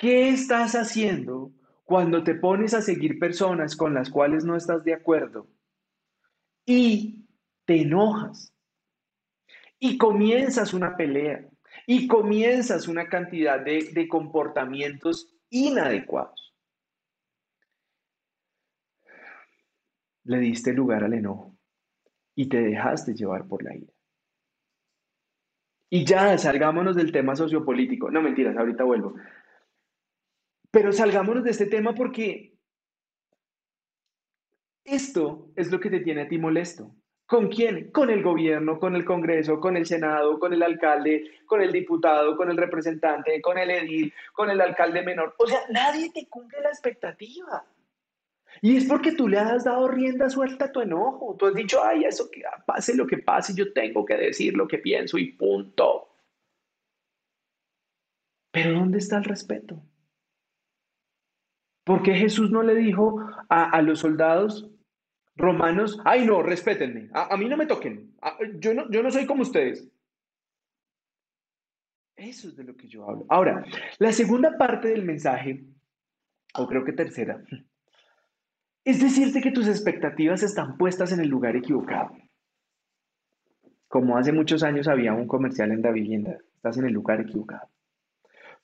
¿Qué estás haciendo cuando te pones a seguir personas con las cuales no estás de acuerdo y te enojas y comienzas una pelea y comienzas una cantidad de, de comportamientos inadecuados? le diste lugar al enojo y te dejaste llevar por la ira. Y ya, salgámonos del tema sociopolítico. No, mentiras, ahorita vuelvo. Pero salgámonos de este tema porque esto es lo que te tiene a ti molesto. ¿Con quién? Con el gobierno, con el Congreso, con el Senado, con el alcalde, con el diputado, con el representante, con el edil, con el alcalde menor. O sea, nadie te cumple la expectativa. Y es porque tú le has dado rienda suelta a tu enojo. Tú has dicho, ay, eso que pase lo que pase, yo tengo que decir lo que pienso y punto. Pero ¿dónde está el respeto? ¿Por qué Jesús no le dijo a, los soldados romanos, ay no, respétenme, a, mí no me toquen, yo, no, yo no soy como ustedes? Eso es de lo que yo hablo. Ahora, la segunda parte del mensaje, o creo que tercera, es decirte que tus expectativas están puestas en el lugar equivocado. Como hace muchos años había un comercial en la vivienda, estás en el lugar equivocado.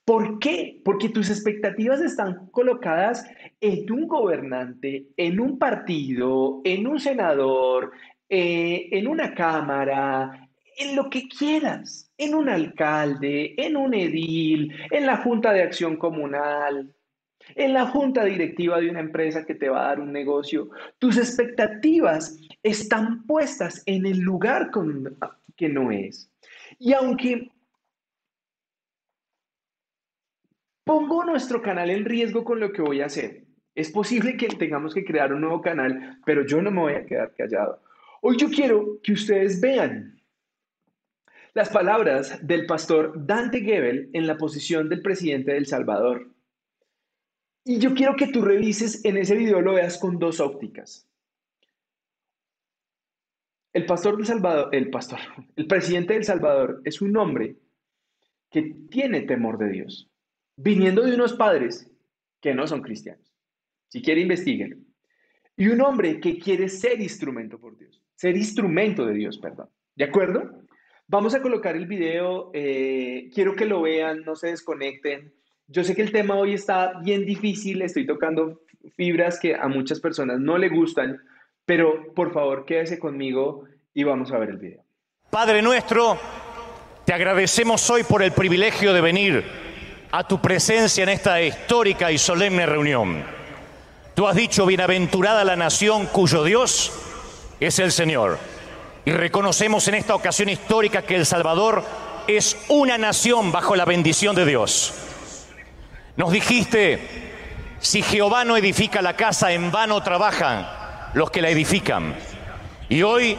¿Por qué? Porque tus expectativas están colocadas en un gobernante, en un partido, en un senador, eh, en una cámara, en lo que quieras, en un alcalde, en un edil, en la Junta de Acción Comunal, en la junta directiva de una empresa que te va a dar un negocio, tus expectativas están puestas en el lugar que no es. Y aunque pongo nuestro canal en riesgo con lo que voy a hacer, es posible que tengamos que crear un nuevo canal, pero yo no me voy a quedar callado. Hoy yo quiero que ustedes vean las palabras del pastor Dante Gebel en la posición del presidente del Salvador. Y yo quiero que tú revises en ese video, lo veas con dos ópticas. El pastor del Salvador, el pastor, el presidente del Salvador es un hombre que tiene temor de Dios, viniendo de unos padres que no son cristianos. Si quiere, investiguen. Y un hombre que quiere ser instrumento por Dios, ser instrumento de Dios, perdón. ¿De acuerdo? Vamos a colocar el video, eh, quiero que lo vean, no se desconecten. Yo sé que el tema hoy está bien difícil, estoy tocando fibras que a muchas personas no le gustan, pero por favor quédese conmigo y vamos a ver el video. Padre nuestro, te agradecemos hoy por el privilegio de venir a tu presencia en esta histórica y solemne reunión. Tú has dicho, bienaventurada la nación cuyo Dios es el Señor. Y reconocemos en esta ocasión histórica que El Salvador es una nación bajo la bendición de Dios. Nos dijiste, si Jehová no edifica la casa, en vano trabajan los que la edifican. Y hoy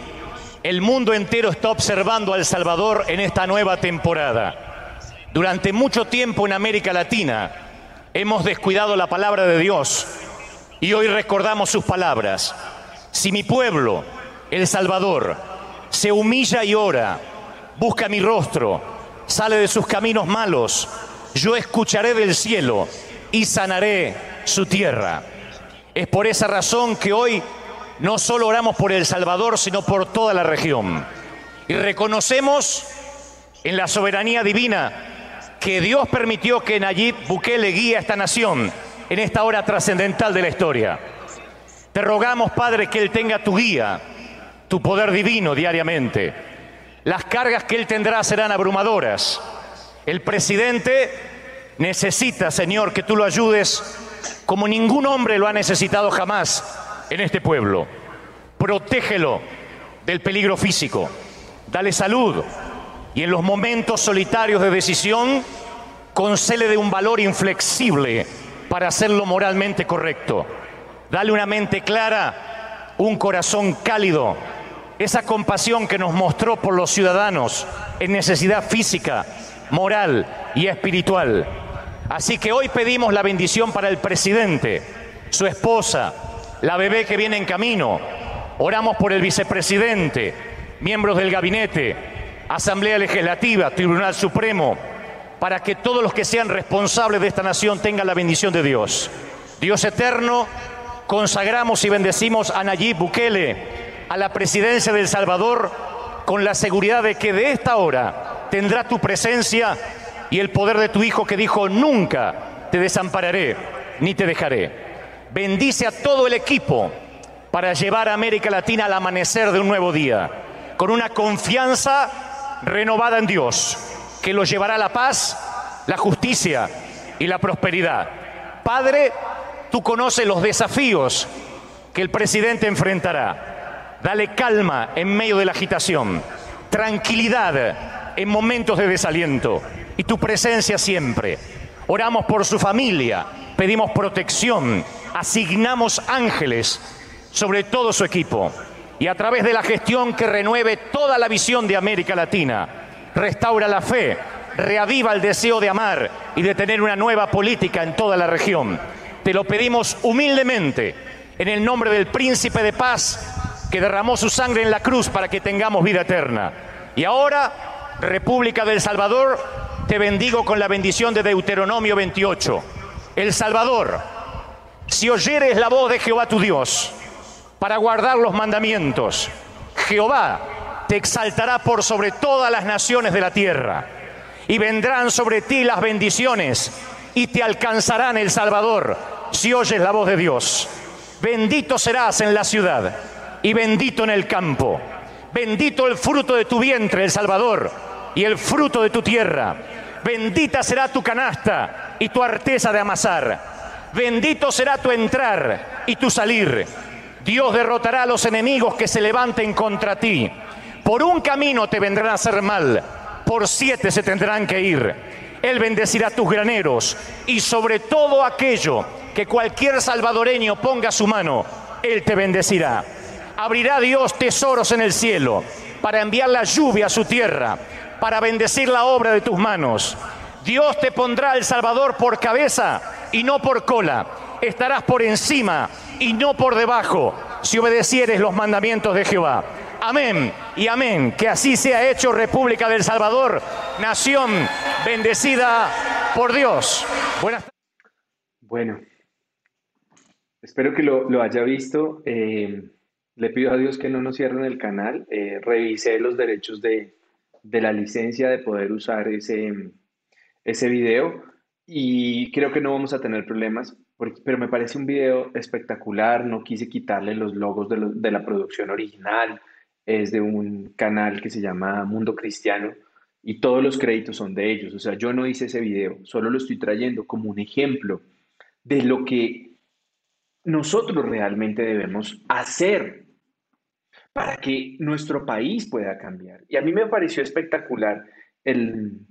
el mundo entero está observando a El Salvador en esta nueva temporada. Durante mucho tiempo en América Latina hemos descuidado la palabra de Dios y hoy recordamos sus palabras. Si mi pueblo, El Salvador, se humilla y ora, busca mi rostro, sale de sus caminos malos, yo escucharé del cielo y sanaré su tierra. Es por esa razón que hoy no solo oramos por El Salvador, sino por toda la región. Y reconocemos en la soberanía divina que Dios permitió que Nayib Bukele guíe a esta nación en esta hora trascendental de la historia. Te rogamos, Padre, que Él tenga tu guía, tu poder divino diariamente. Las cargas que Él tendrá serán abrumadoras el presidente necesita, Señor, que tú lo ayudes como ningún hombre lo ha necesitado jamás en este pueblo. Protégelo del peligro físico, dale salud y en los momentos solitarios de decisión, concele de un valor inflexible para hacerlo moralmente correcto. Dale una mente clara, un corazón cálido, esa compasión que nos mostró por los ciudadanos en necesidad física, moral y espiritual. Así que hoy pedimos la bendición para el presidente, su esposa, la bebé que viene en camino. Oramos por el vicepresidente, miembros del gabinete, Asamblea Legislativa, Tribunal Supremo, para que todos los que sean responsables de esta nación tengan la bendición de Dios. Dios eterno, consagramos y bendecimos a Nayib Bukele, a la presidencia de El Salvador, con la seguridad de que de esta hora tendrá tu presencia y el poder de tu Hijo que dijo, nunca te desampararé ni te dejaré. Bendice a todo el equipo para llevar a América Latina al amanecer de un nuevo día, con una confianza renovada en Dios, que los llevará la paz, la justicia y la prosperidad. Padre, tú conoces los desafíos que el presidente enfrentará. Dale calma en medio de la agitación, tranquilidad en momentos de desaliento y tu presencia siempre. Oramos por su familia, pedimos protección, asignamos ángeles sobre todo su equipo y a través de la gestión que renueve toda la visión de América Latina, restaura la fe, reaviva el deseo de amar y de tener una nueva política en toda la región. Te lo pedimos humildemente en el nombre del príncipe de paz que derramó su sangre en la cruz para que tengamos vida eterna. Y ahora, República del Salvador, te bendigo con la bendición de Deuteronomio 28. El Salvador, si oyeres la voz de Jehová tu Dios para guardar los mandamientos, Jehová te exaltará por sobre todas las naciones de la tierra y vendrán sobre ti las bendiciones y te alcanzarán el Salvador si oyes la voz de Dios. Bendito serás en la ciudad y bendito en el campo. Bendito el fruto de tu vientre, el Salvador, y el fruto de tu tierra. Bendita será tu canasta y tu arteza de amasar. Bendito será tu entrar y tu salir. Dios derrotará a los enemigos que se levanten contra ti. Por un camino te vendrán a hacer mal por siete se tendrán que ir. Él bendecirá tus graneros y sobre todo aquello que cualquier salvadoreño ponga su mano, Él te bendecirá. Abrirá Dios tesoros en el cielo para enviar la lluvia a su tierra, para bendecir la obra de tus manos. Dios te pondrá el Salvador por cabeza y no por cola. Estarás por encima y no por debajo si obedecieres los mandamientos de Jehová. Amén y amén. Que así sea hecho República del Salvador, nación bendecida por Dios. Buenas Bueno, espero que lo, haya visto. Eh, le pido a Dios que no nos cierren el canal. Eh, revisé los derechos de, la licencia de poder usar ese, ese video y creo que no vamos a tener problemas, pero me parece un video espectacular. No quise quitarle los logos de, de la producción original es de un canal que se llama Mundo Cristiano y todos los créditos son de ellos. O sea, yo no hice ese video, solo lo estoy trayendo como un ejemplo de lo que nosotros realmente debemos hacer para que nuestro país pueda cambiar. Y a mí me pareció espectacular el,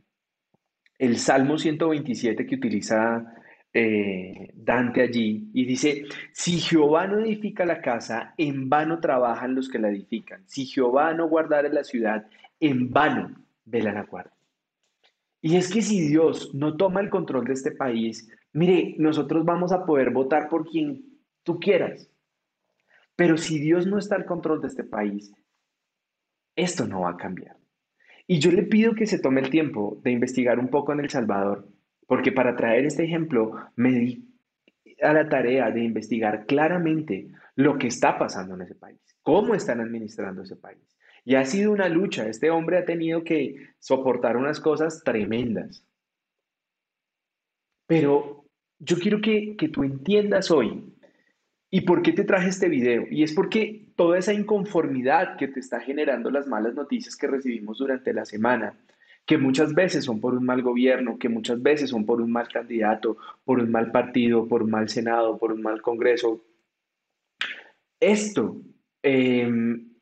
el Salmo 127 que utiliza eh, Dante allí y dice, si Jehová no edifica la casa, en vano trabajan los que la edifican. Si Jehová no guardara la ciudad, en vano vela la guardia. Y es que si Dios no toma el control de este país, mire, nosotros vamos a poder votar por quien tú quieras. Pero si Dios no está al control de este país, esto no va a cambiar. Y yo le pido que se tome el tiempo de investigar un poco en El Salvador porque para traer este ejemplo me di a la tarea de investigar claramente lo que está pasando en ese país, cómo están administrando ese país. Y ha sido una lucha, este hombre ha tenido que soportar unas cosas tremendas. Pero yo quiero que, que tú entiendas hoy ¿Y por qué te traje este video? Y es porque toda esa inconformidad que te está generando las malas noticias que recibimos durante la semana, que muchas veces son por un mal gobierno, que muchas veces son por un mal candidato, por un mal partido, por un mal Senado, por un mal Congreso. Esto em,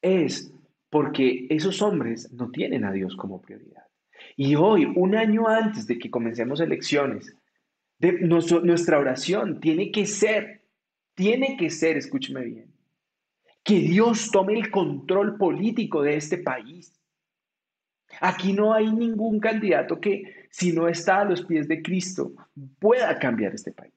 es porque esos hombres no tienen a Dios como prioridad. Y hoy, un año antes de que comencemos elecciones, nuestra oración tiene que ser, tiene que ser, escúcheme bien, que Dios tome el control político de este país Aquí no hay ningún candidato que, si no está a los pies de Cristo, pueda cambiar este país.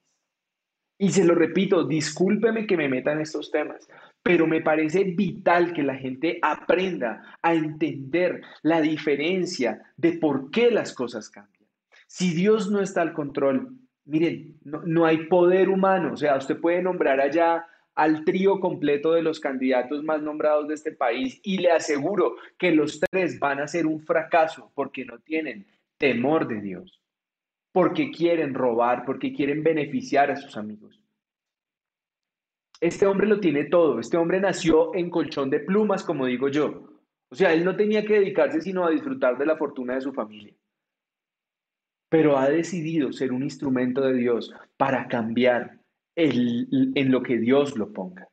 Y se lo repito, discúlpeme que me meta en estos temas, pero me parece vital que la gente aprenda a entender la diferencia de por qué las cosas cambian. Si Dios no está al control, miren, no, no hay poder humano, o sea, usted puede nombrar allá al trío completo de los candidatos más nombrados de este país y le aseguro que los tres van a ser un fracaso porque no tienen temor de Dios, porque quieren robar, porque quieren beneficiar a sus amigos. Este hombre lo tiene todo, este hombre nació en colchón de plumas, como digo yo. O sea, él no tenía que dedicarse sino a disfrutar de la fortuna de su familia. Pero ha decidido ser un instrumento de Dios para cambiar en lo que Dios lo ponga.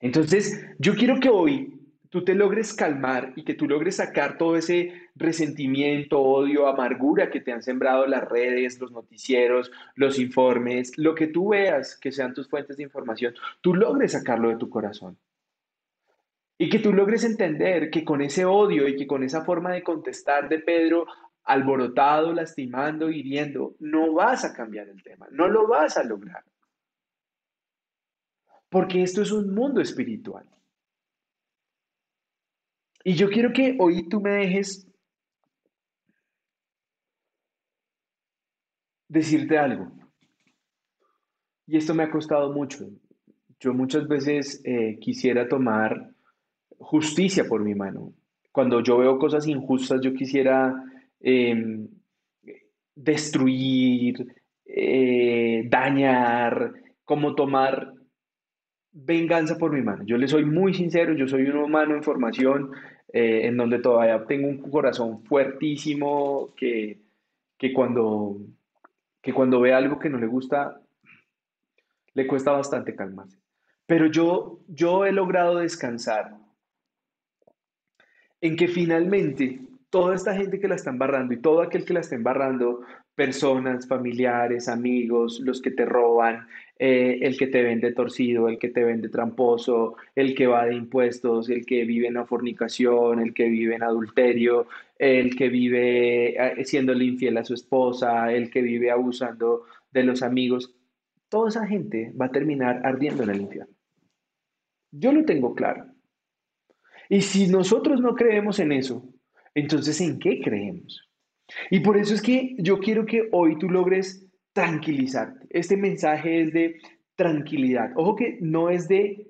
Entonces, yo quiero que hoy tú te logres calmar y que tú logres sacar todo ese resentimiento, odio, amargura que te han sembrado las redes, los noticieros, los informes, lo que tú veas que sean tus fuentes de información, tú logres sacarlo de tu corazón. Y que tú logres entender que con ese odio y que con esa forma de contestar de Pedro, alborotado, lastimando, hiriendo, no vas a cambiar el tema, no lo vas a lograr. Porque esto es un mundo espiritual. Y yo quiero que hoy tú me dejes decirte algo. Y esto me ha costado mucho. Yo muchas veces eh, quisiera tomar justicia por mi mano. Cuando yo veo cosas injustas, yo quisiera em, destruir, eh, dañar, como tomar venganza por mi mano. Yo le soy muy sincero, yo soy un humano en formación, eh, en donde todavía tengo un corazón fuertísimo que, que, cuando, que cuando ve algo que no le gusta, le cuesta bastante calmarse. Pero yo, yo he logrado descansar en que finalmente toda esta gente que la está embarrando y todo aquel que la está embarrando, personas, familiares, amigos, los que te roban, eh, el que te vende torcido, el que te vende tramposo, el que va de impuestos, el que vive en la fornicación, el que vive en adulterio, el que vive eh, siendo infiel a su esposa, el que vive abusando de los amigos, toda esa gente va a terminar ardiendo en el infierno. Yo lo tengo claro. Y si nosotros no creemos en eso, entonces ¿en qué creemos? Y por eso es que yo quiero que hoy tú logres tranquilizarte. Este mensaje es de tranquilidad. Ojo que no es de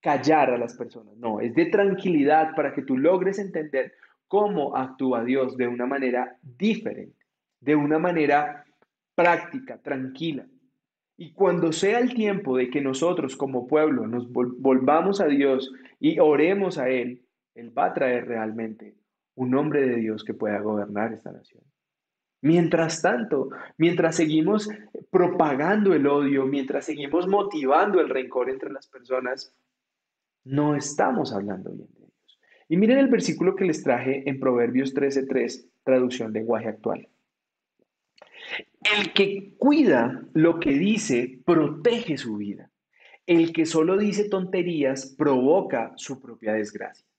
callar a las personas, no, es de tranquilidad para que tú logres entender cómo actúa Dios de una manera diferente, de una manera práctica, tranquila. Y cuando sea el tiempo de que nosotros como pueblo nos volvamos a Dios y oremos a Él, Él va a traer realmente un hombre de Dios que pueda gobernar esta nación. Mientras tanto, mientras seguimos propagando el odio, mientras seguimos motivando el rencor entre las personas, no estamos hablando bien de ellos. Y miren el versículo que les traje en Proverbios 13:3, traducción lenguaje actual. El que cuida lo que dice, protege su vida. El que solo dice tonterías, provoca su propia desgracia.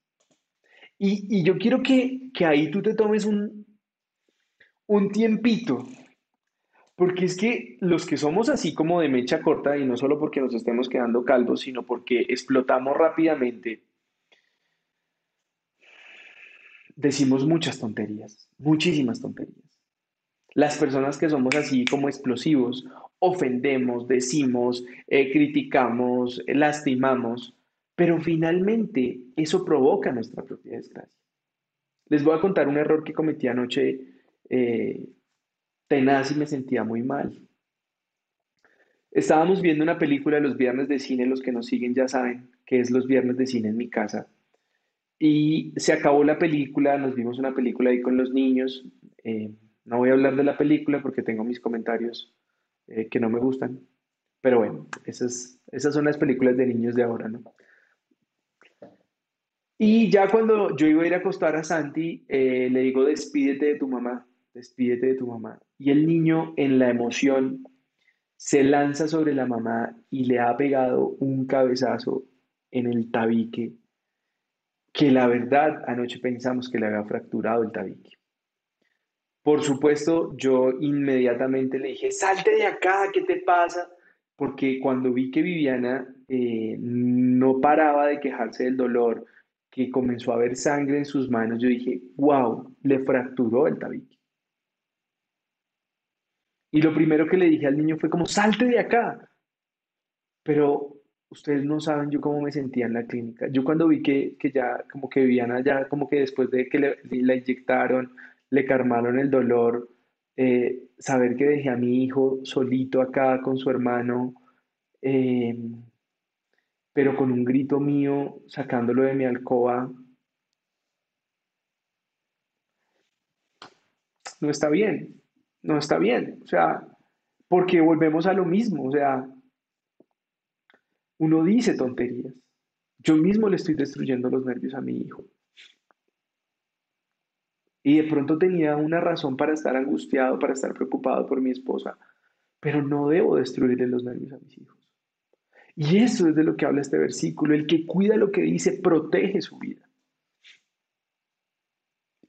Y, yo quiero que, ahí tú te tomes un, un tiempito, porque es que los que somos así como de mecha corta, y no solo porque nos estemos quedando calvos, sino porque explotamos rápidamente, decimos muchas tonterías, muchísimas tonterías. Las personas que somos así como explosivos, ofendemos, decimos, eh, criticamos, lastimamos, pero finalmente eso provoca nuestra propia desgracia. Les voy a contar un error que cometí anoche eh, tenaz y me sentía muy mal. Estábamos viendo una película los viernes de cine, los que nos siguen ya saben que es los viernes de cine en mi casa. Y se acabó la película, nos vimos una película ahí con los niños. Eh, no voy a hablar de la película porque tengo mis comentarios eh, que no me gustan. Pero bueno, esas, esas son las películas de niños de ahora, ¿no? Y ya cuando yo iba a ir a acostar a Santi, le digo, despídete de tu mamá despídete de tu mamá. Y el niño en la emoción se lanza sobre la mamá y le ha pegado un cabezazo en el tabique, que la verdad anoche pensamos que le había fracturado el tabique. Por supuesto, yo inmediatamente le dije, salte de acá, ¿qué te pasa? Porque cuando vi que Viviana eh, no paraba de quejarse del dolor, que comenzó a ver sangre en sus manos, yo dije, wow, le fracturó el tabique. Y lo primero que le dije al niño fue como, salte de acá. Pero ustedes no saben yo cómo me sentía en la clínica. Yo cuando vi que, ya como que vivían allá, como que después de que le, la inyectaron, le calmaron el dolor, eh, saber que dejé a mi hijo solito acá con su hermano, em, pero con un grito mío, sacándolo de mi alcoba, no está bien, no está bien, o sea, porque volvemos a lo mismo, o sea, uno dice tonterías. Yo mismo le estoy destruyendo los nervios a mi hijo. Y de pronto tenía una razón para estar angustiado, para estar preocupado por mi esposa, pero no debo destruirle los nervios a mis hijos. Y eso es de lo que habla este versículo. El que cuida lo que dice, protege su vida.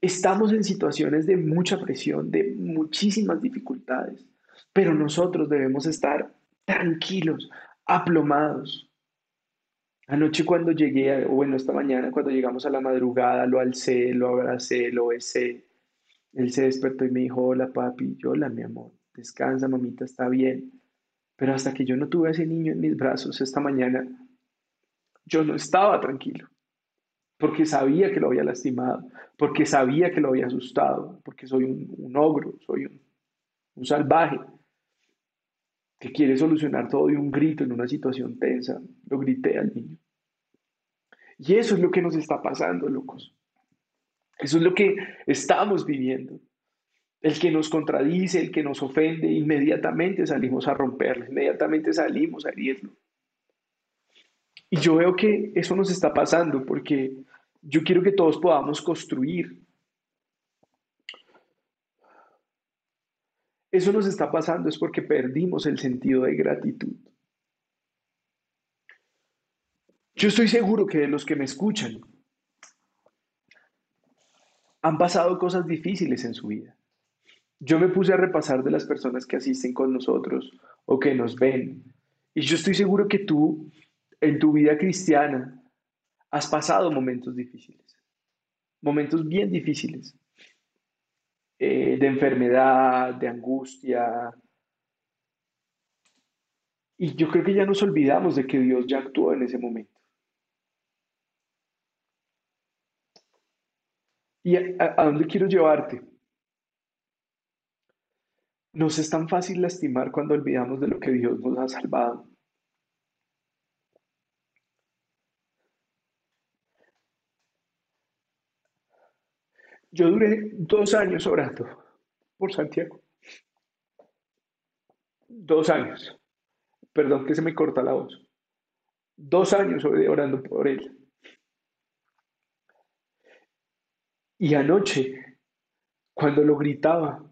Estamos en situaciones de mucha presión, de muchísimas dificultades, pero nosotros debemos estar tranquilos, aplomados. Anoche cuando llegué, o bueno, esta mañana cuando llegamos a la madrugada, lo alcé, lo abracé, lo besé. Él se despertó y me dijo, hola papi, yo hola mi amor, descansa mamita, está bien. Pero hasta que yo no tuve a ese niño en mis brazos esta mañana, yo no estaba tranquilo, porque sabía que lo había lastimado, porque sabía que lo había asustado, porque soy un, ogro, soy un, un salvaje que quiere solucionar todo de un grito en una situación tensa. Lo grité al niño. Y eso es lo que nos está pasando, locos. Eso es lo que estamos viviendo. El que nos contradice, el que nos ofende, inmediatamente salimos a romperlo, inmediatamente salimos a herirlo. Y yo veo que eso nos está pasando porque yo quiero que todos podamos construir. Eso nos está pasando es porque perdimos el sentido de gratitud. Yo estoy seguro que de los que me escuchan han pasado cosas difíciles en su vida. Yo me puse a repasar de las personas que asisten con nosotros o que nos ven. Y yo estoy seguro que tú, en tu vida cristiana, has pasado momentos difíciles. Momentos bien difíciles. Eh, de enfermedad, de angustia. Y yo creo que ya nos olvidamos de que Dios ya actuó en ese momento. ¿Y a dónde quiero llevarte? Nos es tan fácil lastimar cuando olvidamos de lo que Dios nos ha salvado. Yo duré dos años orando por Santiago. Dos años. Perdón que se me corta la voz. Dos años orando por él. Y anoche, cuando lo gritaba,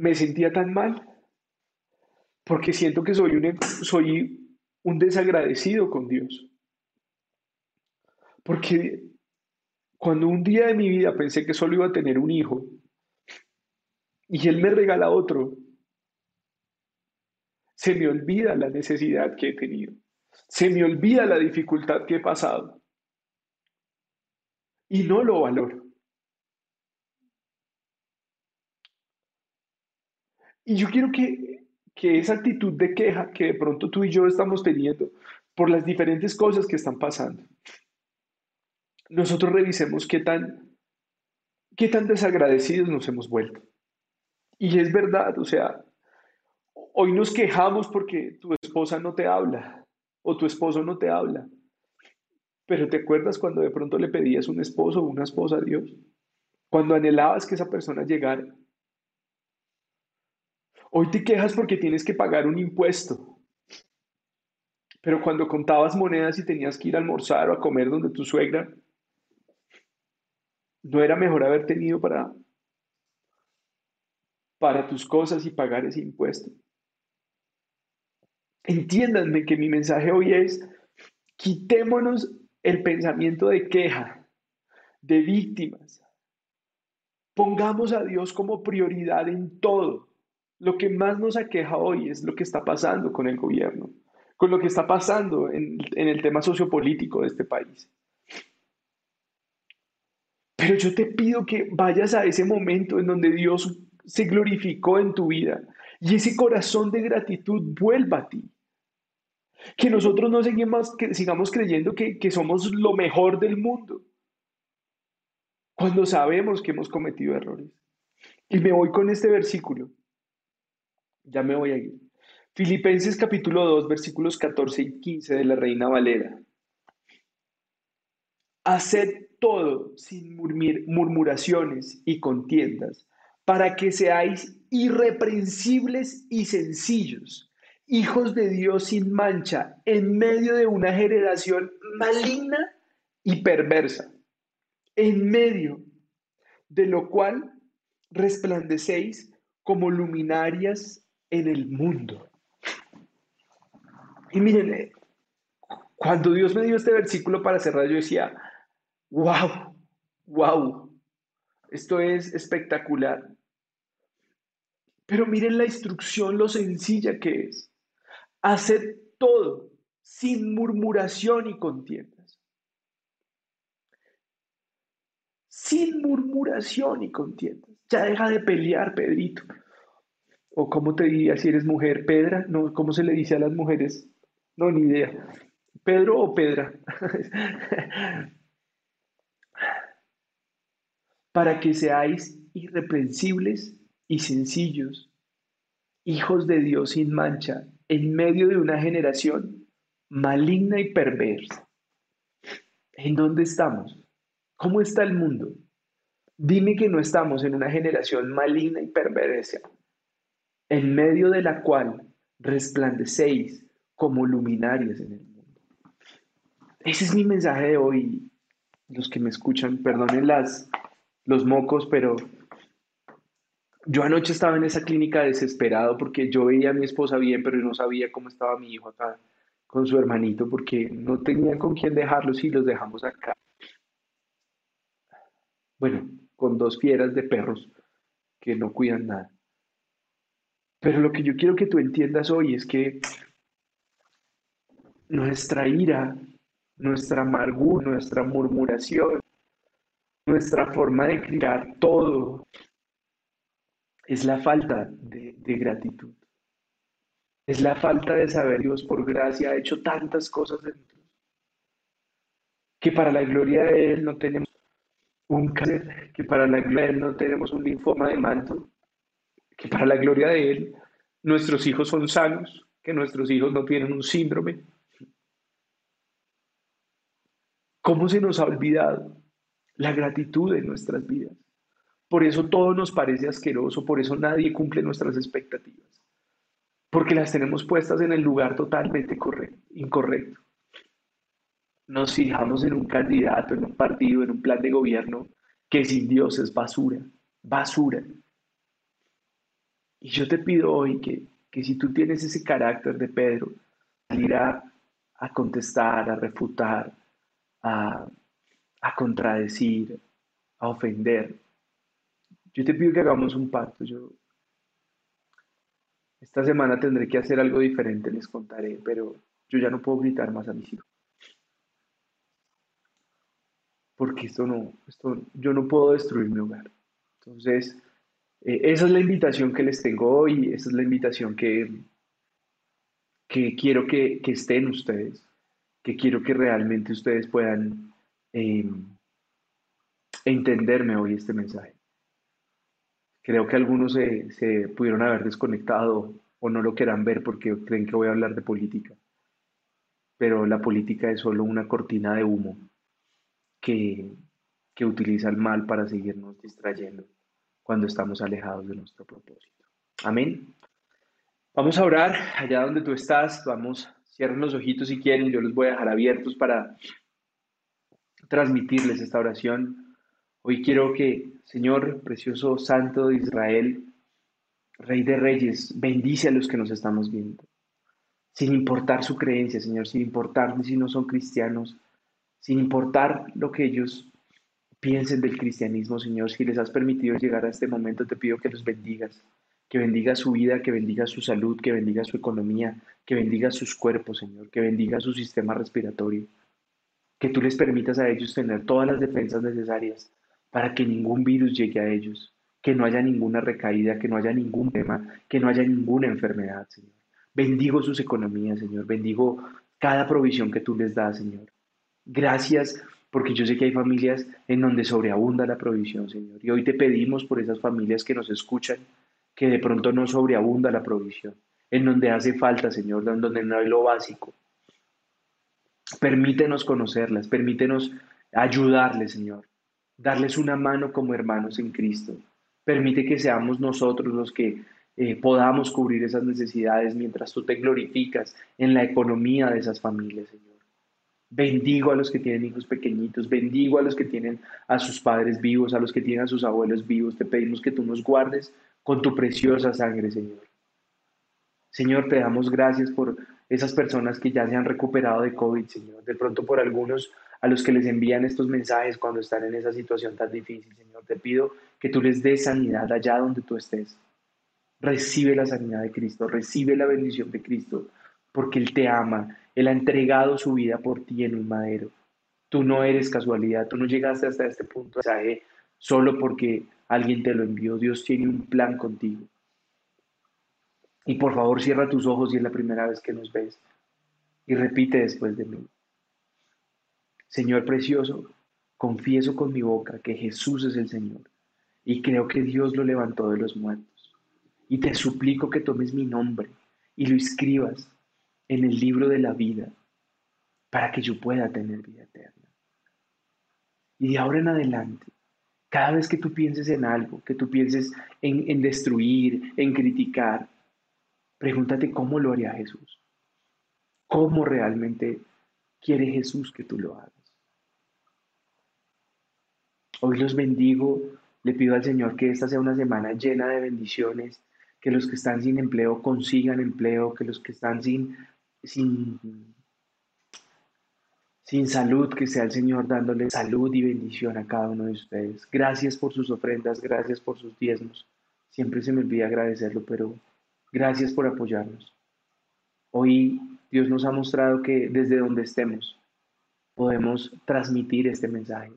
me sentía tan mal porque siento que soy un, soy un desagradecido con Dios. Porque cuando un día de mi vida pensé que solo iba a tener un hijo y Él me regala otro, se me olvida la necesidad que he tenido. Se me olvida la dificultad que he pasado. Y no lo valoro. Y yo quiero que, esa actitud de queja que de pronto tú y yo estamos teniendo por las diferentes cosas que están pasando, nosotros revisemos qué tan, qué tan desagradecidos nos hemos vuelto. Y es verdad, o sea, hoy nos quejamos porque tu esposa no te habla o tu esposo no te habla. Pero ¿te acuerdas cuando de pronto le pedías un esposo o una esposa a Dios? Cuando anhelabas que esa persona llegara Hoy te quejas porque tienes que pagar un impuesto. Pero cuando contabas monedas y tenías que ir a almorzar o a comer donde tu suegra, ¿no era mejor haber tenido para, para tus cosas y pagar ese impuesto? Entiéndanme que mi mensaje hoy es, quitémonos el pensamiento de queja, de víctimas. Pongamos a Dios como prioridad en todo. Lo que más nos aqueja hoy es lo que está pasando con el gobierno, con lo que está pasando en, el tema sociopolítico de este país. Pero yo te pido que vayas a ese momento en donde Dios se glorificó en tu vida y ese corazón de gratitud vuelva a ti. Que nosotros no seguimos, que sigamos creyendo que, que somos lo mejor del mundo cuando sabemos que hemos cometido errores. Y me voy con este versículo. Ya me voy a ir. Filipenses capítulo 2, versículos 14 y 15 de la Reina Valera. Haced todo sin murmuraciones y contiendas, para que seáis irreprensibles y sencillos, hijos de Dios sin mancha, en medio de una generación maligna y perversa, en medio de lo cual resplandecéis como luminarias en el mundo. Y miren, eh, cuando Dios me dio este versículo para cerrar, yo decía, wow, wow, esto es espectacular. Pero miren la instrucción, lo sencilla que es. Hacer todo sin murmuración y contiendas. Sin murmuración y contiendas. Ya deja de pelear, Pedrito. O cómo te diría si eres mujer, Pedra. No, ¿cómo se le dice a las mujeres? No, ni idea. Pedro o Pedra. Para que seáis irreprensibles y sencillos, hijos de Dios sin mancha, en medio de una generación maligna y perversa. ¿En dónde estamos? ¿Cómo está el mundo? Dime que no estamos en una generación maligna y perversa, en medio de la cual resplandecéis como luminarias en el mundo. Ese es mi mensaje de hoy. Los que me escuchan, perdonen las, los mocos, pero yo anoche estaba en esa clínica desesperado porque yo veía a mi esposa bien, pero no sabía cómo estaba mi hijo acá con su hermanito porque no tenía con quién dejarlos y los dejamos acá. Bueno, con dos fieras de perros que no cuidan nada. Pero lo que yo quiero que tú entiendas hoy es que nuestra ira, nuestra amargura, nuestra murmuración, nuestra forma de criar todo es la falta de, gratitud. Es la falta de saber Dios por gracia ha hecho tantas cosas dentro. Que para la gloria de Él no tenemos un cáncer, que para la gloria de Él no tenemos un linfoma de manto, que para la gloria de Él nuestros hijos son sanos, que nuestros hijos no tienen un síndrome, ¿Cómo se nos ha olvidado la gratitud en nuestras vidas? Por eso todo nos parece asqueroso, por eso nadie cumple nuestras expectativas, porque las tenemos puestas en el lugar totalmente incorrecto. Nos fijamos en un candidato, en un partido, en un plan de gobierno que sin Dios es basura, basura. Y yo te pido hoy que, que si tú tienes ese carácter de Pedro, salir a contestar, a refutar, a, contradecir, a ofender. Yo te pido que hagamos un pacto. Yo esta semana tendré que hacer algo diferente, les contaré, pero yo ya no puedo gritar más a mis hijos. Porque esto no, esto, yo no puedo destruir mi hogar. Entonces, eh, esa es la invitación que les tengo hoy, esa es la invitación que, que quiero que, estén ustedes que quiero que realmente ustedes puedan em, entenderme hoy este mensaje. Creo que algunos se, se, pudieron haber desconectado o no lo quieran ver porque creen que voy a hablar de política. Pero la política es solo una cortina de humo que, que utiliza el mal para seguirnos distrayendo cuando estamos alejados de nuestro propósito. Amén. Vamos a orar allá donde tú estás. Vamos Cierren los ojitos si quieren, yo los voy a dejar abiertos para transmitirles esta oración. Hoy quiero que, Señor, precioso Santo de Israel, Rey de Reyes, bendice a los que nos estamos viendo, sin importar su creencia, Señor, sin importar si no son cristianos, sin importar lo que ellos piensen del cristianismo, Señor, si les has permitido llegar a este momento, te pido que los bendigas que bendiga su vida, que bendiga su salud, que bendiga su economía, que bendiga sus cuerpos, Señor, que bendiga su sistema respiratorio, que tú les permitas a ellos tener todas las defensas necesarias para que ningún virus llegue a ellos, que no haya ninguna recaída, que no haya ningún tema, que no haya ninguna enfermedad, Señor. Bendigo sus economías, Señor, bendigo cada provisión que tú les das, Señor. Gracias porque yo sé que hay familias en donde sobreabunda la provisión, Señor. Y hoy te pedimos por esas familias que nos escuchan, que de pronto no sobreabunda la provisión, en donde hace falta, Señor, en donde no hay lo básico. Permítenos conocerlas, permítenos ayudarles, Señor, darles una mano como hermanos en Cristo. Permite que seamos nosotros los que eh, podamos cubrir esas necesidades mientras tú te glorificas en la economía de esas familias, Señor. Bendigo a los que tienen hijos pequeñitos, bendigo a los que tienen a sus padres vivos, a los que tienen a sus abuelos vivos. Te pedimos que tú nos guardes con tu preciosa sangre, Señor. Señor, te damos gracias por esas personas que ya se han recuperado de COVID, Señor. De pronto por algunos a los que les envían estos mensajes cuando están en esa situación tan difícil, Señor. Te pido que tú les des sanidad allá donde tú estés. Recibe la sanidad de Cristo, recibe la bendición de Cristo, porque Él te ama, Él ha entregado su vida por ti en un madero. Tú no eres casualidad, tú no llegaste hasta este punto de mensaje solo porque alguien te lo envió. Dios tiene un plan contigo. Y por favor cierra tus ojos si es la primera vez que nos ves. Y repite después de mí. Señor precioso, confieso con mi boca que Jesús es el Señor y creo que Dios lo levantó de los muertos. Y te suplico que tomes mi nombre y lo escribas en el libro de la vida para que yo pueda tener vida eterna. Y de ahora en adelante, cada vez que tú pienses en algo, que tú pienses en, en destruir, en criticar, Pregúntate cómo lo haría Jesús. ¿Cómo realmente quiere Jesús que tú lo hagas? Hoy los bendigo, le pido al Señor que esta sea una semana llena de bendiciones, que los que están sin empleo consigan empleo, que los que están sin, sin, sin salud, que sea el Señor dándole salud y bendición a cada uno de ustedes. Gracias por sus ofrendas, gracias por sus diezmos. Siempre se me olvida agradecerlo, pero Gracias por apoyarnos. Hoy Dios nos ha mostrado que desde donde estemos podemos transmitir este mensaje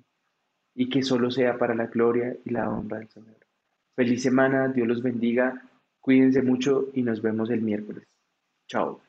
y que solo sea para la gloria y la honra del Señor. Feliz semana, Dios los bendiga, cuídense mucho y nos vemos el miércoles. Chao.